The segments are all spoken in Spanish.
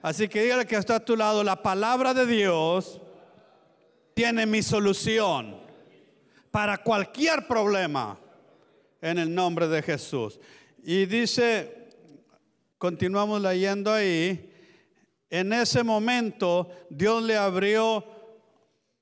Así que dígale que está a tu lado, la palabra de Dios tiene mi solución para cualquier problema en el nombre de Jesús. Y dice, continuamos leyendo ahí, en ese momento Dios le abrió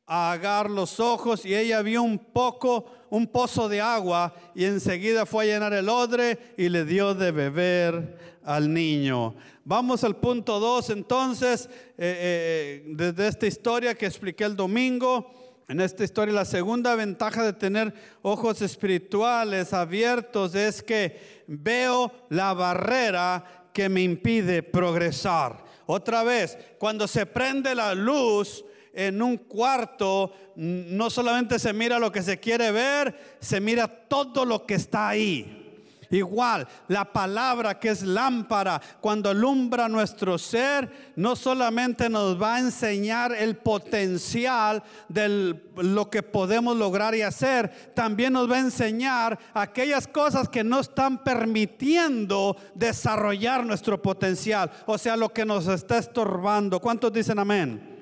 a Agar los ojos y ella vio un poco, un pozo de agua y enseguida fue a llenar el odre y le dio de beber al niño. Vamos al punto 2 entonces, eh, eh, desde esta historia que expliqué el domingo. En esta historia la segunda ventaja de tener ojos espirituales abiertos es que veo la barrera que me impide progresar. Otra vez, cuando se prende la luz en un cuarto, no solamente se mira lo que se quiere ver, se mira todo lo que está ahí. Igual, la palabra que es lámpara, cuando alumbra nuestro ser, no solamente nos va a enseñar el potencial de lo que podemos lograr y hacer, también nos va a enseñar aquellas cosas que no están permitiendo desarrollar nuestro potencial, o sea, lo que nos está estorbando. ¿Cuántos dicen amén?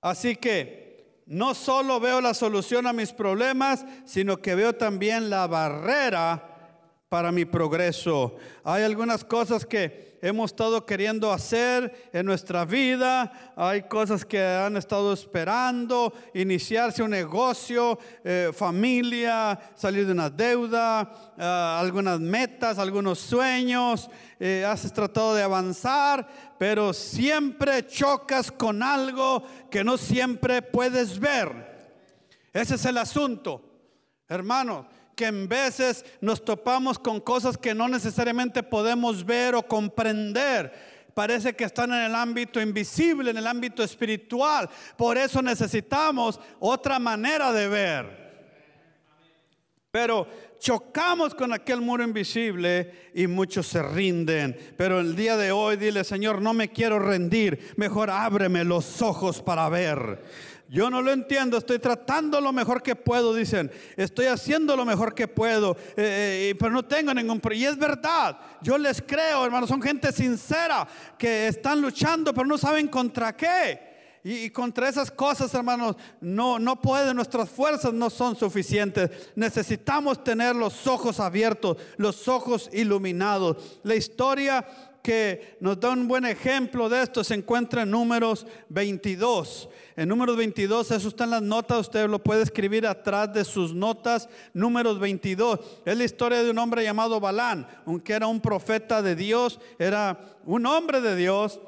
Así que no solo veo la solución a mis problemas, sino que veo también la barrera para mi progreso. Hay algunas cosas que hemos estado queriendo hacer en nuestra vida, hay cosas que han estado esperando, iniciarse un negocio, eh, familia, salir de una deuda, eh, algunas metas, algunos sueños, eh, has tratado de avanzar, pero siempre chocas con algo que no siempre puedes ver. Ese es el asunto, hermano que en veces nos topamos con cosas que no necesariamente podemos ver o comprender. Parece que están en el ámbito invisible, en el ámbito espiritual. Por eso necesitamos otra manera de ver. Pero chocamos con aquel muro invisible y muchos se rinden. Pero el día de hoy dile, Señor, no me quiero rendir. Mejor ábreme los ojos para ver. Yo no lo entiendo, estoy tratando lo mejor que puedo, dicen. Estoy haciendo lo mejor que puedo, eh, eh, pero no tengo ningún problema. Y es verdad, yo les creo, hermanos, son gente sincera que están luchando, pero no saben contra qué. Y, contra esas cosas, hermanos, no, no pueden, nuestras fuerzas no son suficientes. Necesitamos tener los ojos abiertos, los ojos iluminados. La historia que nos da un buen ejemplo de esto se encuentra en números 22. En números 22, eso está en las notas, usted lo puede escribir atrás de sus notas. Números 22, es la historia de un hombre llamado Balán, aunque era un profeta de Dios, era un hombre de Dios.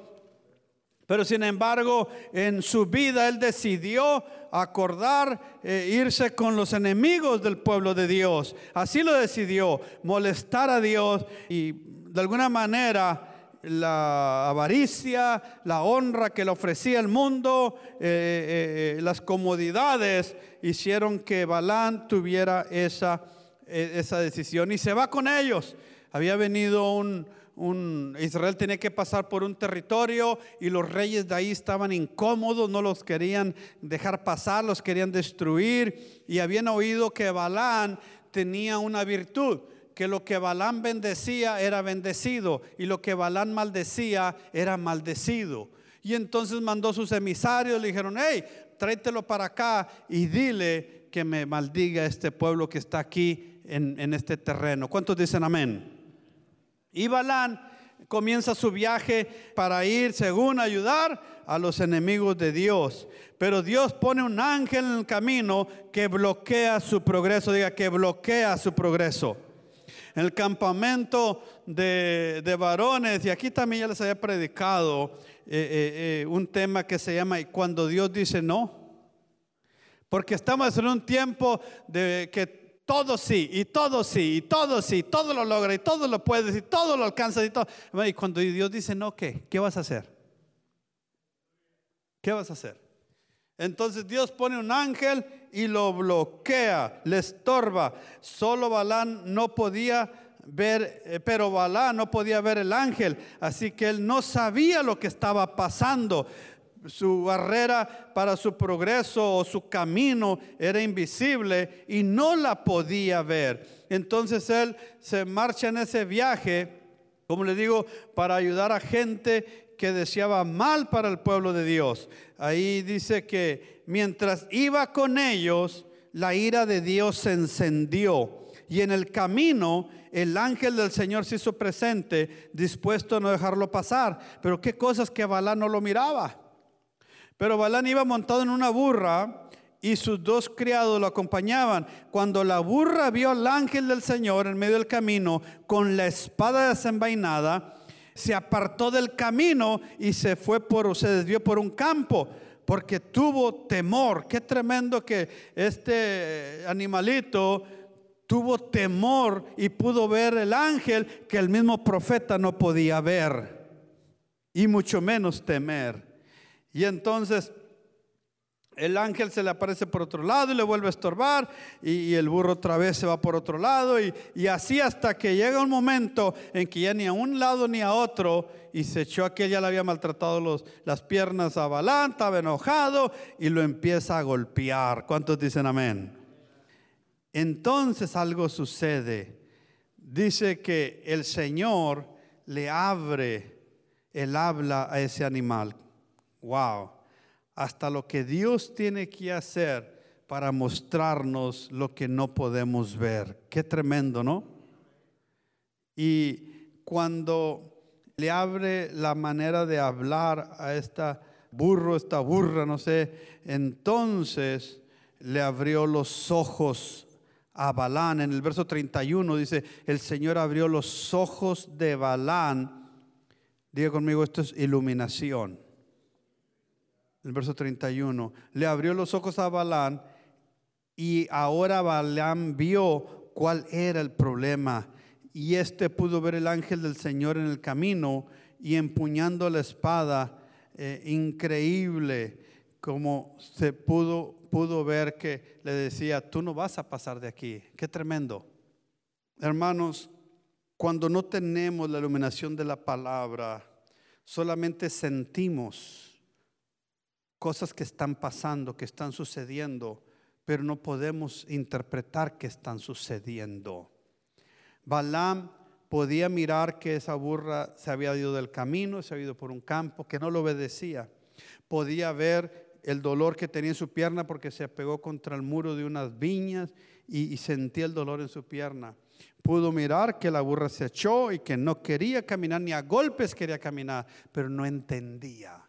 Pero sin embargo, en su vida él decidió acordar eh, irse con los enemigos del pueblo de Dios. Así lo decidió, molestar a Dios y de alguna manera la avaricia, la honra que le ofrecía el mundo, eh, eh, eh, las comodidades hicieron que Balán tuviera esa, esa decisión y se va con ellos. Había venido un, un, Israel tenía que pasar por un territorio y los reyes de ahí estaban incómodos, no los querían dejar pasar, los querían destruir y habían oído que Balán tenía una virtud que lo que Balán bendecía era bendecido y lo que Balán maldecía era maldecido. Y entonces mandó sus emisarios, le dijeron, hey, tráetelo para acá y dile que me maldiga este pueblo que está aquí en, en este terreno. ¿Cuántos dicen amén? Y Balán comienza su viaje para ir, según ayudar a los enemigos de Dios. Pero Dios pone un ángel en el camino que bloquea su progreso, diga que bloquea su progreso en el campamento de, varones, y aquí también ya les había predicado eh, eh, eh, un tema que se llama cuando Dios dice no. Porque estamos en un tiempo de que todo sí, y todo sí, y todo sí, todo lo logra, y todo lo puedes, y todo lo alcanza, y todo. Y cuando Dios dice no, ¿qué? ¿Qué vas a hacer? ¿Qué vas a hacer? Entonces Dios pone un ángel y lo bloquea, le estorba. Solo Balán no podía ver, eh, pero Balán no podía ver el ángel, así que él no sabía lo que estaba pasando. Su barrera para su progreso o su camino era invisible y no la podía ver. Entonces él se marcha en ese viaje, como le digo, para ayudar a gente que deseaba mal para el pueblo de Dios. Ahí dice que mientras iba con ellos, la ira de Dios se encendió. Y en el camino el ángel del Señor se hizo presente, dispuesto a no dejarlo pasar. Pero qué cosas que Balán no lo miraba. Pero Balán iba montado en una burra y sus dos criados lo acompañaban. Cuando la burra vio al ángel del Señor en medio del camino con la espada desenvainada, se apartó del camino y se fue por, se desvió por un campo porque tuvo temor. Qué tremendo que este animalito tuvo temor y pudo ver el ángel que el mismo profeta no podía ver y mucho menos temer. Y entonces el ángel se le aparece por otro lado y le vuelve a estorbar y, el burro otra vez se va por otro lado y, así hasta que llega un momento en que ya ni a un lado ni a otro y se echó aquel ya le había maltratado los, las piernas a Balán, estaba enojado y lo empieza a golpear. ¿Cuántos dicen amén? Entonces algo sucede. Dice que el Señor le abre el habla a ese animal. Wow hasta lo que Dios tiene que hacer para mostrarnos lo que no podemos ver. Qué tremendo, ¿no? Y cuando le abre la manera de hablar a esta burro, esta burra, no sé, entonces le abrió los ojos a Balán. En el verso 31 dice, el Señor abrió los ojos de Balán. Diga conmigo, esto es iluminación el verso 31, le abrió los ojos a Balán y ahora Balán vio cuál era el problema. Y este pudo ver el ángel del Señor en el camino y empuñando la espada, eh, increíble, como se pudo, pudo ver que le decía, tú no vas a pasar de aquí. Qué tremendo. Hermanos, cuando no tenemos la iluminación de la palabra, solamente sentimos cosas que están pasando, que están sucediendo, pero no podemos interpretar que están sucediendo. Balaam podía mirar que esa burra se había ido del camino, se había ido por un campo, que no lo obedecía. Podía ver el dolor que tenía en su pierna porque se pegó contra el muro de unas viñas y, y sentía el dolor en su pierna. Pudo mirar que la burra se echó y que no quería caminar, ni a golpes quería caminar, pero no entendía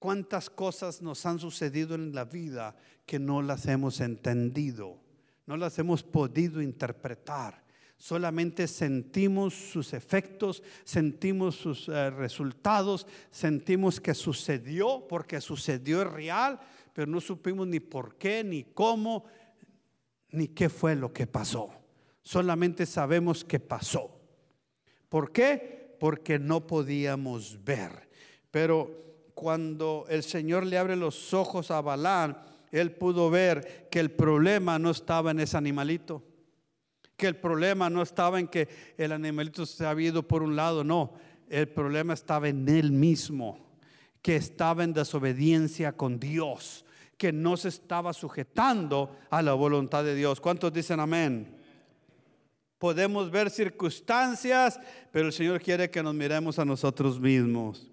cuántas cosas nos han sucedido en la vida que no las hemos entendido, no las hemos podido interpretar. Solamente sentimos sus efectos, sentimos sus eh, resultados, sentimos que sucedió porque sucedió es real, pero no supimos ni por qué, ni cómo, ni qué fue lo que pasó. Solamente sabemos que pasó. ¿Por qué? Porque no podíamos ver. Pero cuando el Señor le abre los ojos a Balán, él pudo ver que el problema no estaba en ese animalito, que el problema no estaba en que el animalito se había ido por un lado, no, el problema estaba en él mismo, que estaba en desobediencia con Dios, que no se estaba sujetando a la voluntad de Dios. ¿Cuántos dicen amén? Podemos ver circunstancias, pero el Señor quiere que nos miremos a nosotros mismos.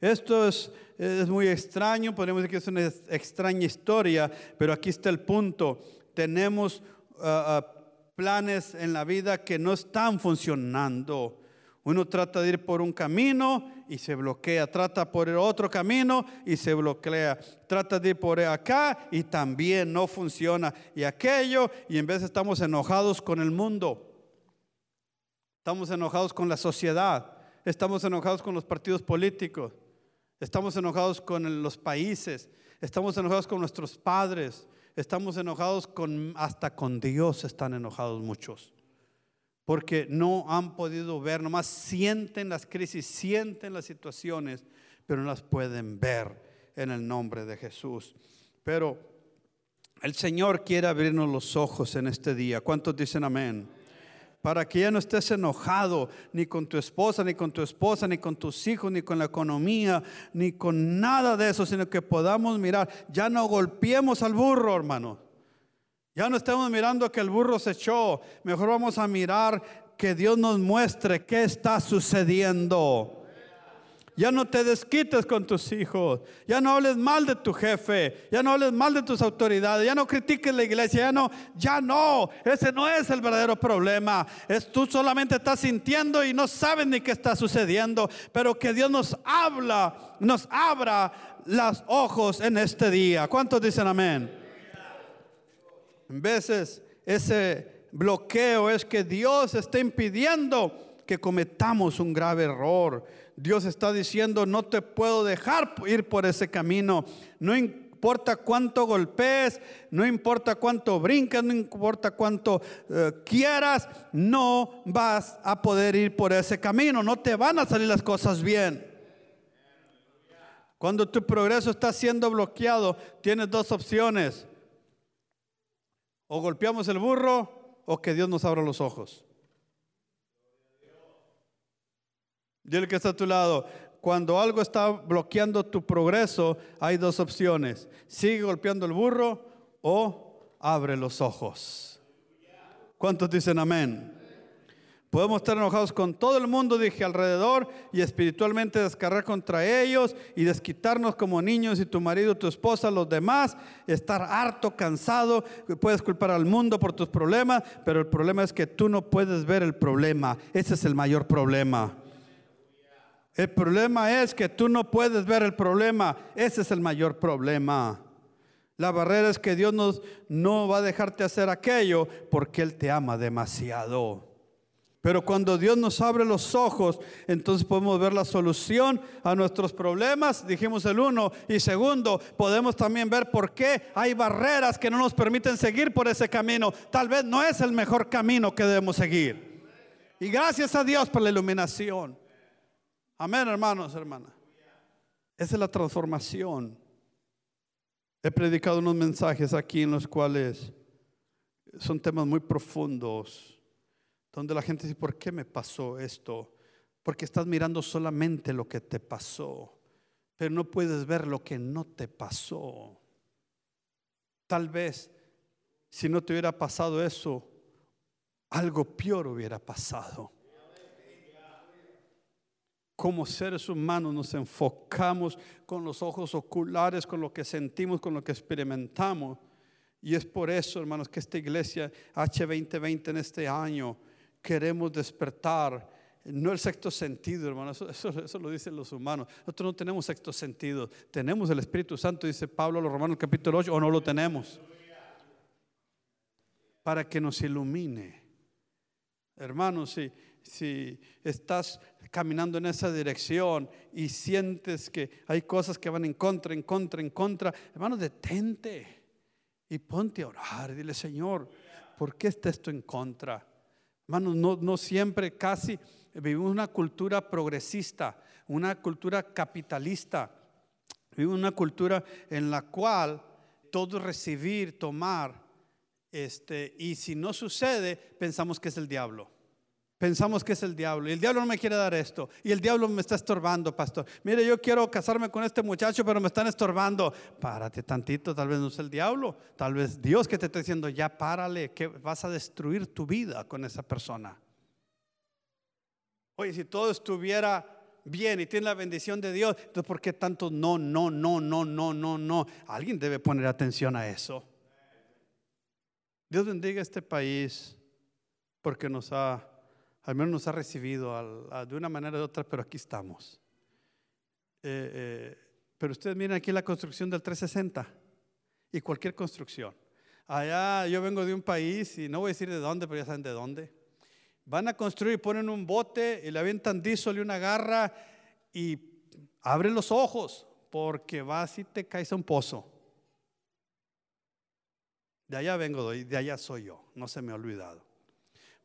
Esto es, es muy extraño, podemos decir que es una extraña historia, pero aquí está el punto. Tenemos ah, ah, planes en la vida que no están funcionando. Uno trata de ir por un camino y se bloquea, trata por el otro camino y se bloquea, trata de ir por acá y también no funciona. Y aquello, y en vez estamos enojados con el mundo, estamos enojados con la sociedad, estamos enojados con los partidos políticos, Estamos enojados con los países, estamos enojados con nuestros padres, estamos enojados con hasta con Dios están enojados muchos. Porque no han podido ver, nomás sienten las crisis, sienten las situaciones, pero no las pueden ver en el nombre de Jesús. Pero el Señor quiere abrirnos los ojos en este día. ¿Cuántos dicen amén? Para que ya no estés enojado ni con tu esposa, ni con tu esposa, ni con tus hijos, ni con la economía, ni con nada de eso, sino que podamos mirar, ya no golpeemos al burro, hermano. Ya no estamos mirando que el burro se echó, mejor vamos a mirar que Dios nos muestre qué está sucediendo. Ya no te desquites con tus hijos. Ya no hables mal de tu jefe. Ya no hables mal de tus autoridades. Ya no critiques la iglesia. Ya no, ya no. Ese no es el verdadero problema. Es tú solamente estás sintiendo y no sabes ni qué está sucediendo. Pero que Dios nos habla, nos abra los ojos en este día. ¿Cuántos dicen amén? En veces ese bloqueo es que Dios está impidiendo que cometamos un grave error. Dios está diciendo, no te puedo dejar ir por ese camino. No importa cuánto golpees, no importa cuánto brincas, no importa cuánto eh, quieras, no vas a poder ir por ese camino. No te van a salir las cosas bien. Cuando tu progreso está siendo bloqueado, tienes dos opciones. O golpeamos el burro o que Dios nos abra los ojos. Dile que está a tu lado. Cuando algo está bloqueando tu progreso, hay dos opciones. Sigue golpeando el burro o abre los ojos. ¿Cuántos dicen amén? Podemos estar enojados con todo el mundo, dije, alrededor y espiritualmente descargar contra ellos y desquitarnos como niños y tu marido, tu esposa, los demás, estar harto, cansado. Puedes culpar al mundo por tus problemas, pero el problema es que tú no puedes ver el problema. Ese es el mayor problema. El problema es que tú no puedes ver el problema. Ese es el mayor problema. La barrera es que Dios no va a dejarte hacer aquello porque Él te ama demasiado. Pero cuando Dios nos abre los ojos, entonces podemos ver la solución a nuestros problemas, dijimos el uno. Y segundo, podemos también ver por qué hay barreras que no nos permiten seguir por ese camino. Tal vez no es el mejor camino que debemos seguir. Y gracias a Dios por la iluminación. Amén, hermanos, hermanas. Esa es la transformación. He predicado unos mensajes aquí en los cuales son temas muy profundos, donde la gente dice, ¿por qué me pasó esto? Porque estás mirando solamente lo que te pasó, pero no puedes ver lo que no te pasó. Tal vez, si no te hubiera pasado eso, algo peor hubiera pasado como seres humanos nos enfocamos con los ojos oculares, con lo que sentimos, con lo que experimentamos. Y es por eso, hermanos, que esta iglesia H2020 en este año queremos despertar. No el sexto sentido, hermanos, eso, eso, lo dicen los humanos. Nosotros no tenemos sexto sentido. Tenemos el Espíritu Santo, dice Pablo a los Romanos capítulo 8, o no lo tenemos. Para que nos ilumine. Hermanos, si, si estás caminando en esa dirección y sientes que hay cosas que van en contra, en contra, en contra, hermano, detente y ponte a orar. Dile, Señor, ¿por qué está esto en contra? Hermanos, no, no siempre, casi vivimos una cultura progresista, una cultura capitalista. Vivimos una cultura en la cual todo recibir, tomar, este, y si no sucede, pensamos que es el diablo. Pensamos que es el diablo. Y el diablo no me quiere dar esto. Y el diablo me está estorbando, pastor. Mire, yo quiero casarme con este muchacho, pero me están estorbando. Párate tantito, tal vez no es el diablo. Tal vez Dios que te está diciendo, ya párale, que vas a destruir tu vida con esa persona. Oye, si todo estuviera bien y tiene la bendición de Dios, entonces ¿por qué tanto no, no, no, no, no, no, no? Alguien debe poner atención a eso. Dios bendiga este país porque nos ha al menos nos ha recibido de una manera u otra, pero aquí estamos. Eh, eh, pero ustedes miren aquí la construcción del 360 y cualquier construcción. Allá yo vengo de un país y no voy a decir de dónde, pero ya saben de dónde. Van a construir, ponen un bote y le avientan diesel y una garra y abren los ojos porque vas y te caes a un pozo. De allá vengo, de allá soy yo, no se me ha olvidado.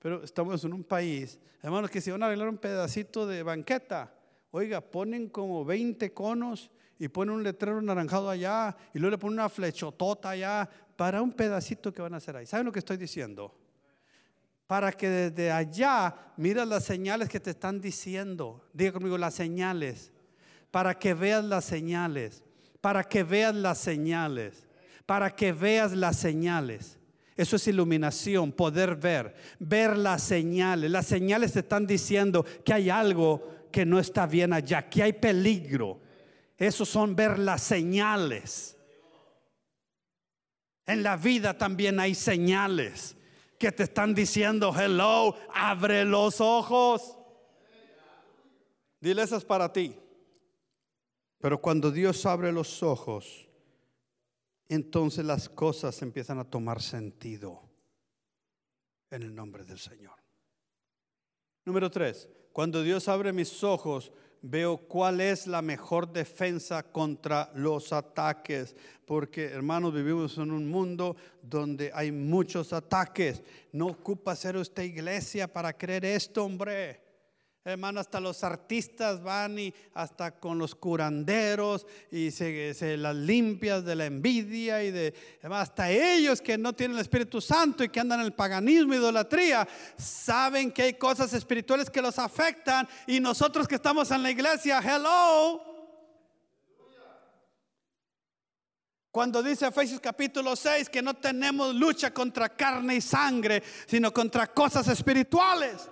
Pero estamos en un país, hermanos, que si van a arreglar un pedacito de banqueta, oiga, ponen como 20 conos y ponen un letrero naranjado allá y luego le ponen una flechotota allá para un pedacito que van a hacer ahí. ¿Saben lo que estoy diciendo? Para que desde allá miras las señales que te están diciendo. Diga conmigo las señales. Para que veas las señales. Para que veas las señales. Para que veas las señales. Eso es iluminación, poder ver, ver las señales. Las señales te están diciendo que hay algo que no está bien allá, que hay peligro. Esos son ver las señales. En la vida también hay señales que te están diciendo, hello, abre los ojos. Dile, eso es para ti. Pero cuando Dios abre los ojos, entonces las cosas empiezan a tomar sentido en el nombre del Señor. Número tres, cuando Dios abre mis ojos, veo cuál es la mejor defensa contra los ataques. Porque, hermanos, vivimos en un mundo donde hay muchos ataques. No ocupa ser usted iglesia para creer esto, hombre. Hermano, hasta los artistas van y hasta con los curanderos y se, las limpias de la envidia y de hasta ellos que no tienen el Espíritu Santo y que andan en el paganismo, idolatría, saben que hay cosas espirituales que los afectan y nosotros que estamos en la iglesia, hello. Cuando dice Efesios capítulo 6 que no tenemos lucha contra carne y sangre, sino contra cosas espirituales.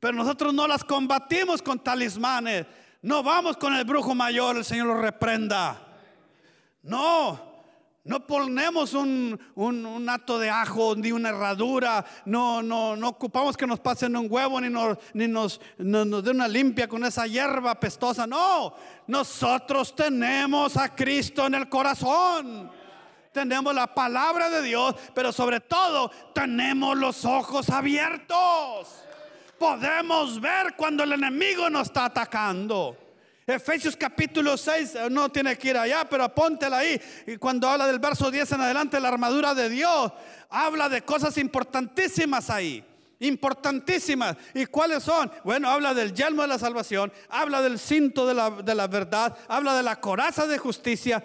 Pero nosotros no las combatimos con talismanes. No vamos con el brujo mayor, el Señor lo reprenda. No, no ponemos un, un, acto de ajo ni una herradura. No, no, no ocupamos que nos pasen un huevo ni nos, ni nos, nos dé una limpia con esa hierba pestosa. No, nosotros tenemos a Cristo en el corazón. Tenemos la palabra de Dios, pero sobre todo tenemos los ojos abiertos podemos ver cuando el enemigo nos está atacando. Efesios capítulo 6, eh, no tiene que ir allá, pero apóntela ahí. Y cuando habla del verso 10 en adelante, la armadura de Dios, habla de cosas importantísimas ahí. Importantísimas. ¿Y cuáles son? Bueno, habla del yelmo de la salvación, habla del cinto de la, de la verdad, habla de la coraza de justicia,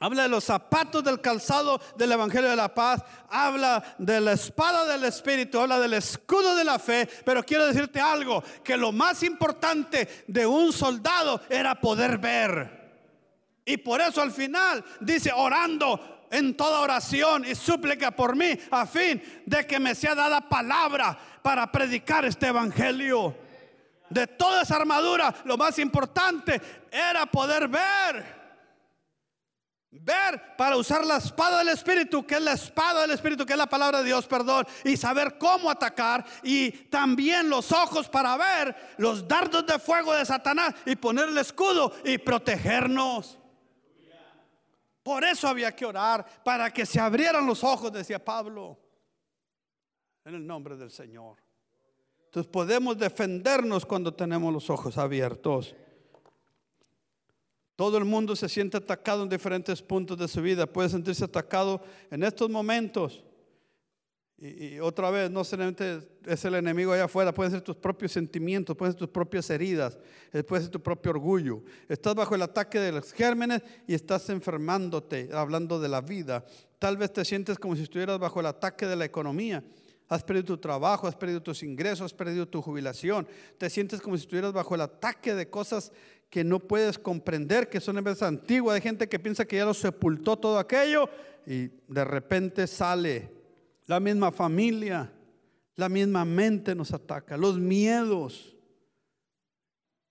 Habla de los zapatos del calzado del Evangelio de la Paz, habla de la espada del Espíritu, habla del escudo de la fe, pero quiero decirte algo, que lo más importante de un soldado era poder ver. Y por eso al final dice, orando en toda oración y súplica por mí, a fin de que me sea dada palabra para predicar este Evangelio. De toda esa armadura, lo más importante era poder ver. Ver para usar la espada del Espíritu, que es la espada del Espíritu, que es la palabra de Dios, perdón, y saber cómo atacar. Y también los ojos para ver los dardos de fuego de Satanás y poner el escudo y protegernos. Por eso había que orar, para que se abrieran los ojos, decía Pablo, en el nombre del Señor. Entonces podemos defendernos cuando tenemos los ojos abiertos. Todo el mundo se siente atacado en diferentes puntos de su vida. Puede sentirse atacado en estos momentos. Y, otra vez, no solamente es el enemigo allá afuera, pueden ser tus propios sentimientos, pueden ser tus propias heridas, eh, puede ser tu propio orgullo. Estás bajo el ataque de los gérmenes y estás enfermándote, hablando de la vida. Tal vez te sientes como si estuvieras bajo el ataque de la economía. Has perdido tu trabajo, has perdido tus ingresos, has perdido tu jubilación. Te sientes como si estuvieras bajo el ataque de cosas que no puedes comprender, que son empresas antiguas, hay gente que piensa que ya lo sepultó todo aquello y de repente sale la misma familia, la misma mente nos ataca, los miedos.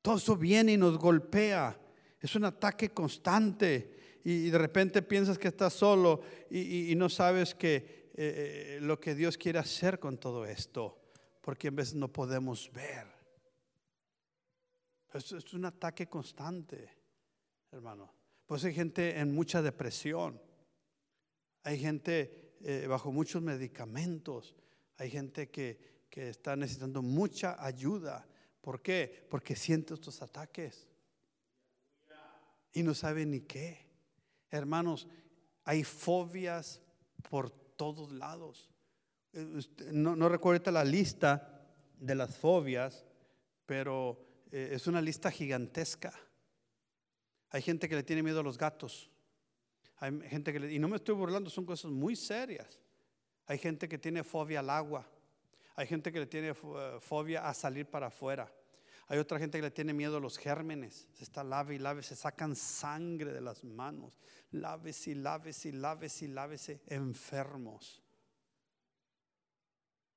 Todo eso viene y nos golpea. Es un ataque constante y de repente piensas que estás solo y, no sabes que eh, eh, lo que Dios quiere hacer con todo esto, porque en veces no podemos ver. Es, un ataque constante, hermano. Pues hay gente en mucha depresión. Hay gente eh, bajo muchos medicamentos. Hay gente que, que está necesitando mucha ayuda. ¿Por qué? Porque siente estos ataques. Y no sabe ni qué. Hermanos, hay fobias por todos lados. Eh, no recuerdo la lista de las fobias, pero eh, es una lista gigantesca. Hay gente que le tiene miedo a los gatos. Hay gente que y no me estoy burlando, son cosas muy serias. Hay gente que tiene fobia al agua. Hay gente que le tiene eh, fobia a salir para afuera. Hay otra gente que le tiene miedo a los gérmenes. Se está lave y lave, se sacan sangre de las manos. Lávese y lávese y lávese y lávese enfermos.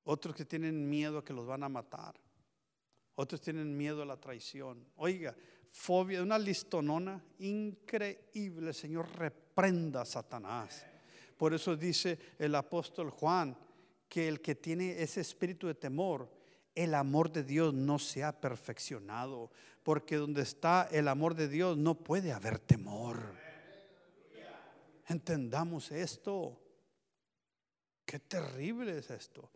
Otros que tienen miedo a que los van a matar. Otros tienen miedo a la traición. Oiga, fobia, una listonona increíble. Señor, reprenda a Satanás. Por eso dice el apóstol Juan que el que tiene ese espíritu de temor, el amor de Dios no se ha perfeccionado. Porque donde está el amor de Dios no puede haber temor. Entendamos esto. Qué terrible es esto.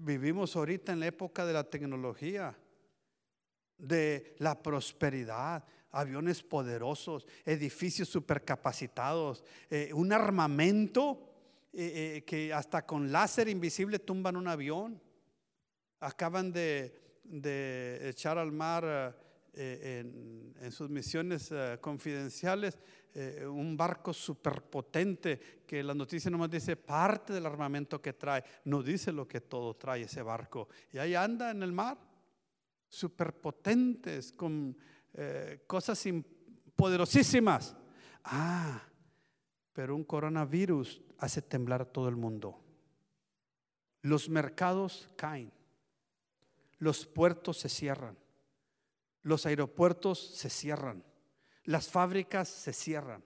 Vivimos ahorita en la época de la tecnología, de la prosperidad, aviones poderosos, edificios supercapacitados, eh, un armamento eh, eh, que hasta con láser invisible tumban un avión. Acaban de, echar al mar en, sus misiones confidenciales un barco superpotente que la noticia nomás dice parte del armamento que trae, no dice lo que todo trae ese barco. Y ahí anda en el mar, superpotentes, con eh, cosas poderosísimas. Ah, pero un coronavirus hace temblar a todo el mundo. Los mercados caen, los puertos se cierran, los aeropuertos se cierran, las fábricas se cierran.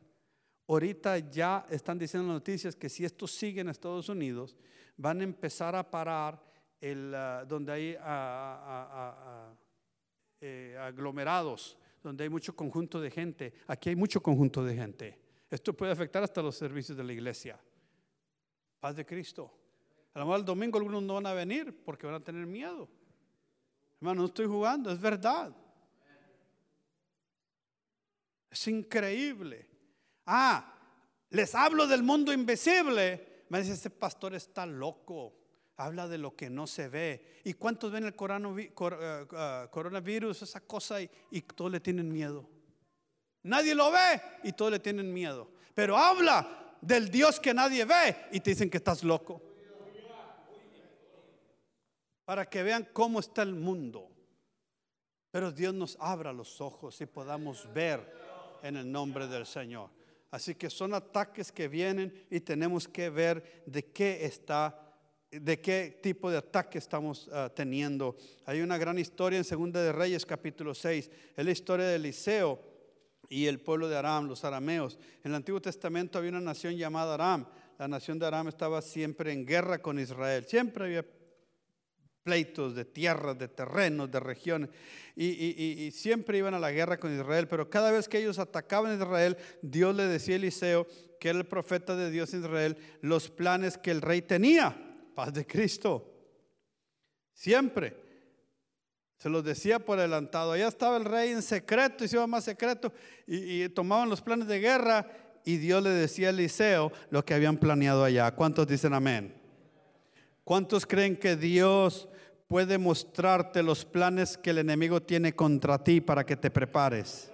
Ahorita ya están diciendo noticias que si esto sigue en Estados Unidos, van a empezar a parar el, ah, donde hay ah, eh, aglomerados, donde hay mucho conjunto de gente. Aquí hay mucho conjunto de gente. Esto puede afectar hasta los servicios de la iglesia. Paz de Cristo. A lo mejor el domingo algunos no van a venir porque van a tener miedo. Hermano, no estoy jugando, es verdad. Es increíble. Ah, les hablo del mundo invisible. Me dice, este pastor está loco habla de lo que no se ve. ¿Y cuántos ven el eh, eh, coronavirus, esa cosa, y, y todos le tienen miedo? Nadie lo ve y todos le tienen miedo. Pero habla del Dios que nadie ve y te dicen que estás loco. Para que vean cómo está el mundo. Pero Dios nos abra los ojos y podamos ver en el nombre del Señor. Así que son ataques que vienen y tenemos que ver de qué está de qué tipo de ataque estamos ah, teniendo. Hay una gran historia en Segunda de Reyes capítulo 6, es la historia de Eliseo y el pueblo de Aram, los arameos. En el Antiguo Testamento había una nación llamada Aram. La nación de Aram estaba siempre en guerra con Israel. Siempre había pleitos de tierras, de terrenos, de regiones, y, y, siempre iban a la guerra con Israel, pero cada vez que ellos atacaban a Israel, Dios le decía a Eliseo, que era el profeta de Dios en Israel, los planes que el rey tenía paz de Cristo. Siempre. Se los decía por adelantado. Allá estaba el rey en secreto y se iba más secreto y, tomaban los planes de guerra y Dios le decía a Eliseo lo que habían planeado allá. ¿Cuántos dicen amén? ¿Cuántos creen que Dios puede mostrarte los planes que el enemigo tiene contra ti para que te prepares?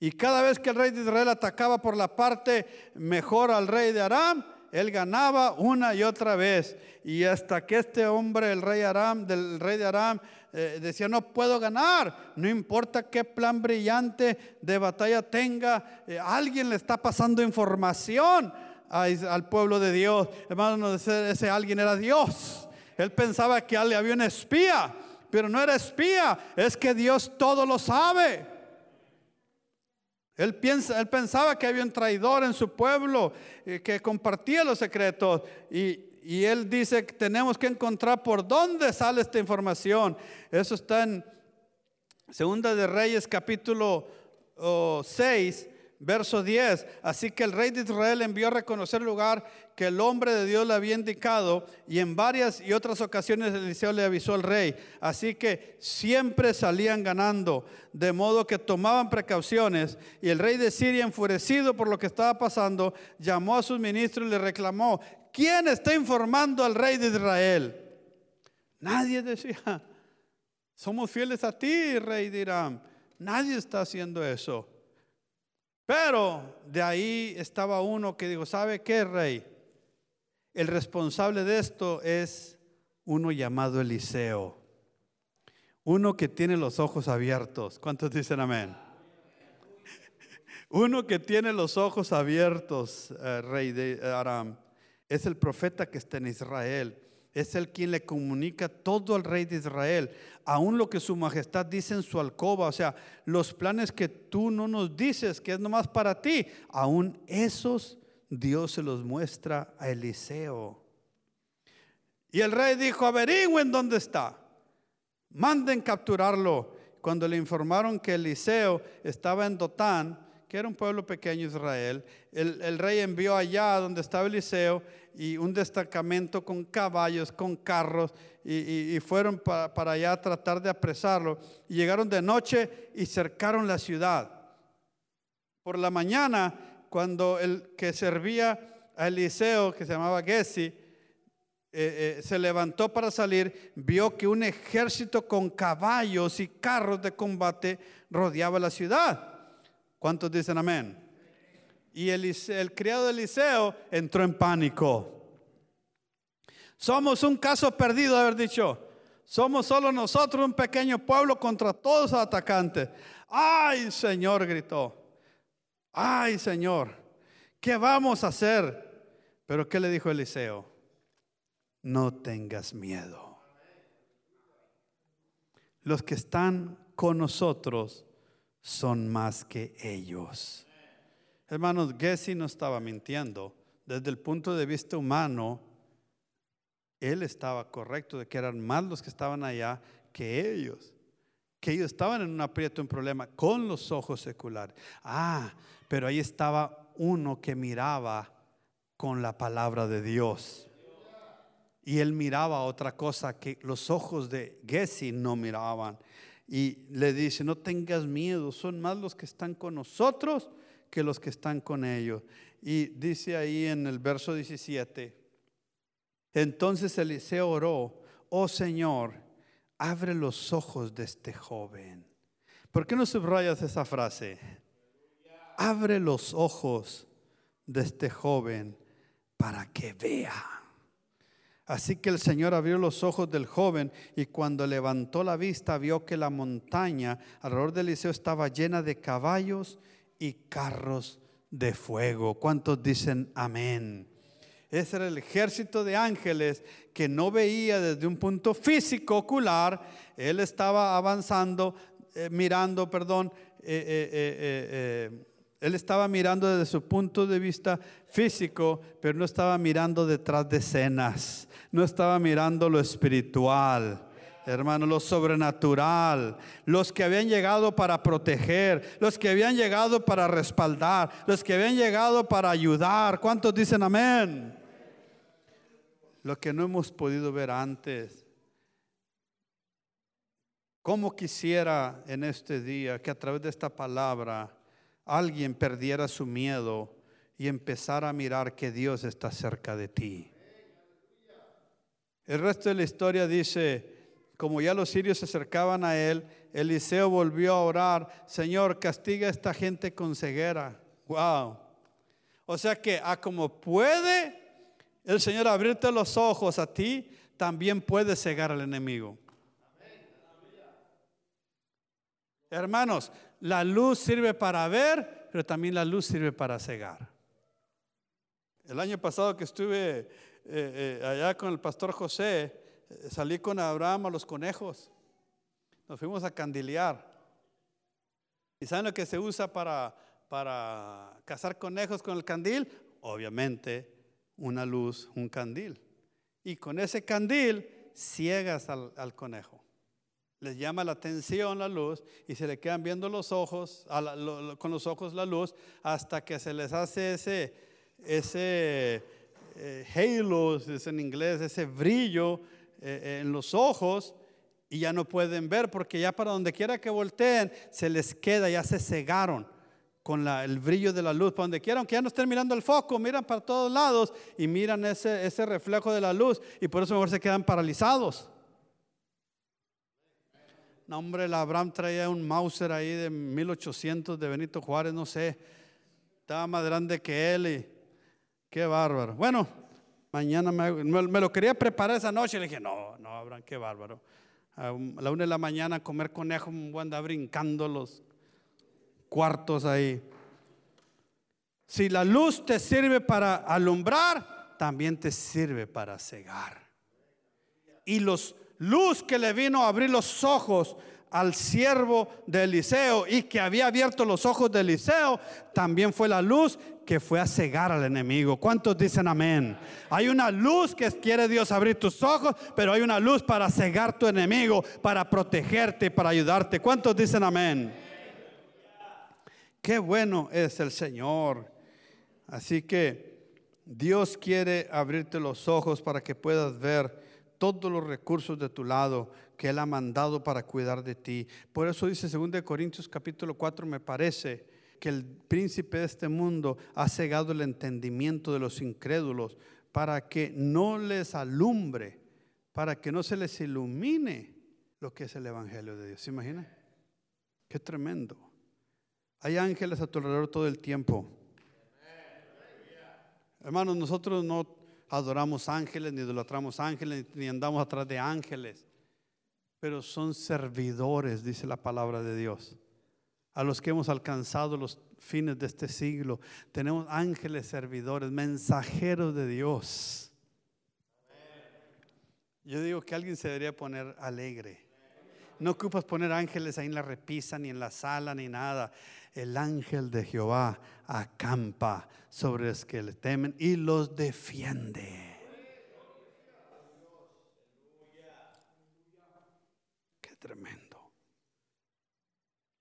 Y cada vez que el rey de Israel atacaba por la parte mejor al rey de Aram, él ganaba una y otra vez. Y hasta que este hombre, el rey Aram, del rey de Aram, eh, decía, no puedo ganar, no importa qué plan brillante de batalla tenga, eh, alguien le está pasando información al pueblo de Dios. Hermano, ese, ese alguien era Dios. Él pensaba que había un espía, pero no era espía, es que Dios todo lo sabe. Él, piensa, él pensaba que había un traidor en su pueblo eh, que compartía los secretos. Y, él dice que tenemos que encontrar por dónde sale esta información. Eso está en Segunda de Reyes capítulo 6, verso 10. Así que el rey de Israel envió a reconocer el lugar que el hombre de Dios le había indicado y en varias y otras ocasiones Eliseo le avisó al rey. Así que siempre salían ganando, de modo que tomaban precauciones y el rey de Siria, enfurecido por lo que estaba pasando, llamó a sus ministros y le reclamó, ¿quién está informando al rey de Israel? Nadie decía, somos fieles a ti, rey de Irán. Nadie está haciendo eso. Pero de ahí estaba uno que dijo, ¿sabe qué, rey? El responsable de esto es uno llamado Eliseo. Uno que tiene los ojos abiertos. ¿Cuántos dicen amén? Uno que tiene los ojos abiertos, eh, rey de Aram, es el profeta que está en Israel. Es el quien le comunica todo al rey de Israel, aún lo que su majestad dice en su alcoba, o sea, los planes que tú no nos dices, que es nomás para ti, aún esos Dios se los muestra a Eliseo. Y el rey dijo, averigüen dónde está, manden capturarlo. Cuando le informaron que Eliseo estaba en Dotán, que era un pueblo pequeño Israel, el, rey envió allá donde estaba Eliseo y un destacamento con caballos, con carros, y, fueron para allá a tratar de apresarlo. Llegaron de noche y cercaron la ciudad. Por la mañana, cuando el que servía a Eliseo, que se llamaba Gessi, eh, eh, se levantó para salir, vio que un ejército con caballos y carros de combate rodeaba la ciudad. ¿Cuántos dicen amén? Y el, criado de Eliseo entró en pánico. Somos un caso perdido, haber dicho. Somos solo nosotros, un pequeño pueblo contra todos los atacantes. Ay, Señor, gritó. Ay, Señor, ¿qué vamos a hacer? Pero ¿qué le dijo Eliseo? No tengas miedo. Los que están con nosotros son más que ellos. Hermanos, Gessi no estaba mintiendo. Desde el punto de vista humano, él estaba correcto de que eran más los que estaban allá que ellos. Que ellos estaban en un aprieto, un problema con los ojos seculares. Ah, pero ahí estaba uno que miraba con la palabra de Dios. Y él miraba otra cosa que los ojos de Gessi no miraban y le dice, no tengas miedo, son más los que están con nosotros que los que están con ellos. Y dice ahí en el verso 17, entonces Eliseo oró, oh Señor, abre los ojos de este joven. ¿Por qué no subrayas esa frase? Abre los ojos de este joven para que vea. Así que el Señor abrió los ojos del joven y cuando levantó la vista vio que la montaña alrededor de Eliseo estaba llena de caballos y carros de fuego. ¿Cuántos dicen amén? Ese era el ejército de ángeles que no veía desde un punto físico ocular. Él estaba avanzando, eh, mirando, perdón, eh, eh, él estaba mirando desde su punto de vista físico, pero no estaba mirando detrás de escenas, no estaba mirando lo espiritual. Hermano, lo sobrenatural, los que habían llegado para proteger, los que habían llegado para respaldar, los que habían llegado para ayudar. ¿Cuántos dicen amén? Lo que no hemos podido ver antes. ¿Cómo quisiera en este día que a través de esta palabra alguien perdiera su miedo y empezara a mirar que Dios está cerca de ti. El resto de la historia dice, como ya los sirios se acercaban a él, Eliseo volvió a orar, Señor, castiga a esta gente con ceguera. Wow. O sea que a como puede el Señor abrirte los ojos a ti, también puede cegar al enemigo. Hermanos, la luz sirve para ver, pero también la luz sirve para cegar. El año pasado que estuve eh, eh, allá con el pastor José, salí con Abraham a los conejos. Nos fuimos a candilear. ¿Y saben lo que se usa para, para cazar conejos con el candil? Obviamente una luz, un candil. Y con ese candil ciegas al conejo les llama la atención la luz y se le quedan viendo los ojos, con los ojos la luz, hasta que se les hace ese, ese eh, halo, es en inglés, ese brillo eh, en los ojos y ya no pueden ver porque ya para donde quiera que volteen se les queda, ya se cegaron con el brillo de la luz, para donde quiera, aunque ya no estén mirando el foco, miran para todos lados y miran ese, ese reflejo de la luz y por eso mejor se quedan paralizados. No, hombre, el Abraham traía un Mauser ahí de 1800 de Benito Juárez, no sé. Estaba más grande que él y qué bárbaro. Bueno, mañana me, lo quería preparar esa noche. Le dije, no, no, Abraham, qué bárbaro. A la una de la mañana comer conejo, voy a andar brincando los cuartos ahí. Si la luz te sirve para alumbrar, también te sirve para cegar. y los luz que le vino a abrir los ojos al siervo de Eliseo y que había abierto los ojos de Eliseo, también fue la luz que fue a cegar al enemigo. ¿Cuántos dicen amén? Hay una luz que quiere Dios abrir tus ojos, pero hay una luz para cegar tu enemigo, para protegerte, para ayudarte. ¿Cuántos dicen amén? Qué bueno es el Señor. Así que Dios quiere abrirte los ojos para que puedas ver todos los recursos de tu lado que Él ha mandado para cuidar de ti. Por eso dice 2 Corintios capítulo 4, me parece que el príncipe de este mundo ha cegado el entendimiento de los incrédulos para que no les alumbre, para que no se les ilumine lo que es el Evangelio de Dios. ¿Se imagina? Qué tremendo. Hay ángeles a tu alrededor todo el tiempo. Hermanos, nosotros no adoramos ángeles, ni idolatramos ángeles, ni andamos atrás de ángeles pero son servidores, dice la palabra de Dios. A los que hemos alcanzado los fines de este siglo, tenemos ángeles servidores, mensajeros de Dios. Yo digo que alguien se debería poner alegre. No ocupas poner ángeles ahí en la repisa, ni en la sala, ni nada. El ángel de Jehová acampa sobre los que le temen y los defiende. tremendo.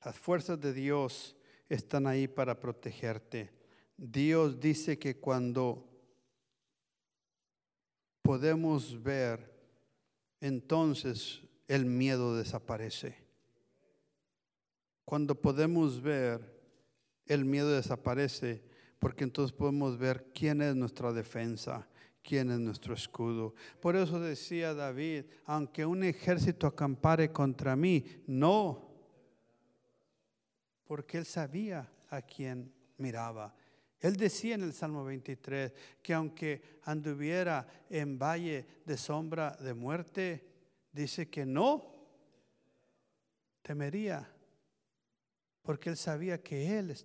Las fuerzas de Dios están ahí para protegerte. Dios dice que cuando podemos ver, entonces el miedo desaparece. Cuando podemos ver, el miedo desaparece porque entonces podemos ver quién es nuestra defensa quién es nuestro escudo. Por eso decía David, aunque un ejército acampare contra mí, no, porque él sabía a quién miraba. Él decía en el Salmo 23 que aunque anduviera en valle de sombra de muerte, dice que no temería, porque él sabía que él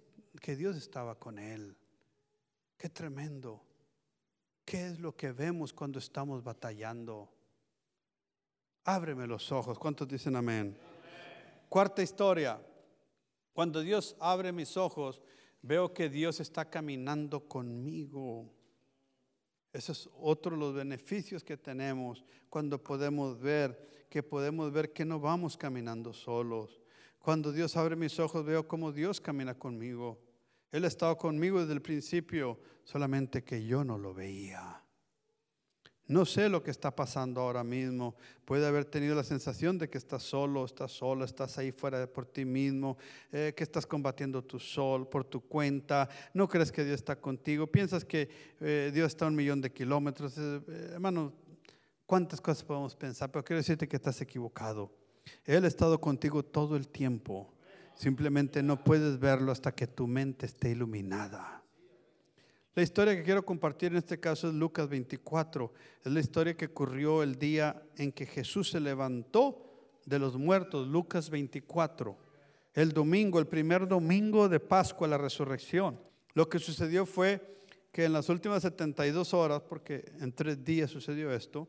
que Dios estaba con él. Qué tremendo. ¿Qué es lo que vemos cuando estamos batallando? Ábreme los ojos. ¿Cuántos dicen amén? Cuarta historia. Cuando Dios abre mis ojos, veo que Dios está caminando conmigo. Ese es otro de los beneficios que tenemos cuando podemos ver, que podemos ver que no vamos caminando solos. Cuando Dios abre mis ojos, veo cómo Dios camina conmigo. Él ha estado conmigo desde el principio, solamente que yo no lo veía. No sé lo que está pasando ahora mismo. Puede haber tenido la sensación de que estás solo, estás solo, estás ahí fuera por ti mismo, eh, que estás combatiendo tu sol por tu cuenta. No crees que Dios está contigo. Piensas que eh, Dios está a un millón de kilómetros. Eh, hermano, cuántas cosas podemos pensar, pero quiero decirte que estás equivocado. Él ha estado contigo todo el tiempo. Simplemente no puedes verlo hasta que tu mente esté iluminada. La historia que quiero compartir en este caso es Lucas 24. Es la historia que ocurrió el día en que Jesús se levantó de los muertos. Lucas 24. El domingo, el primer domingo de Pascua, la resurrección. Lo que sucedió fue que en las últimas 72 horas, porque en tres días sucedió esto,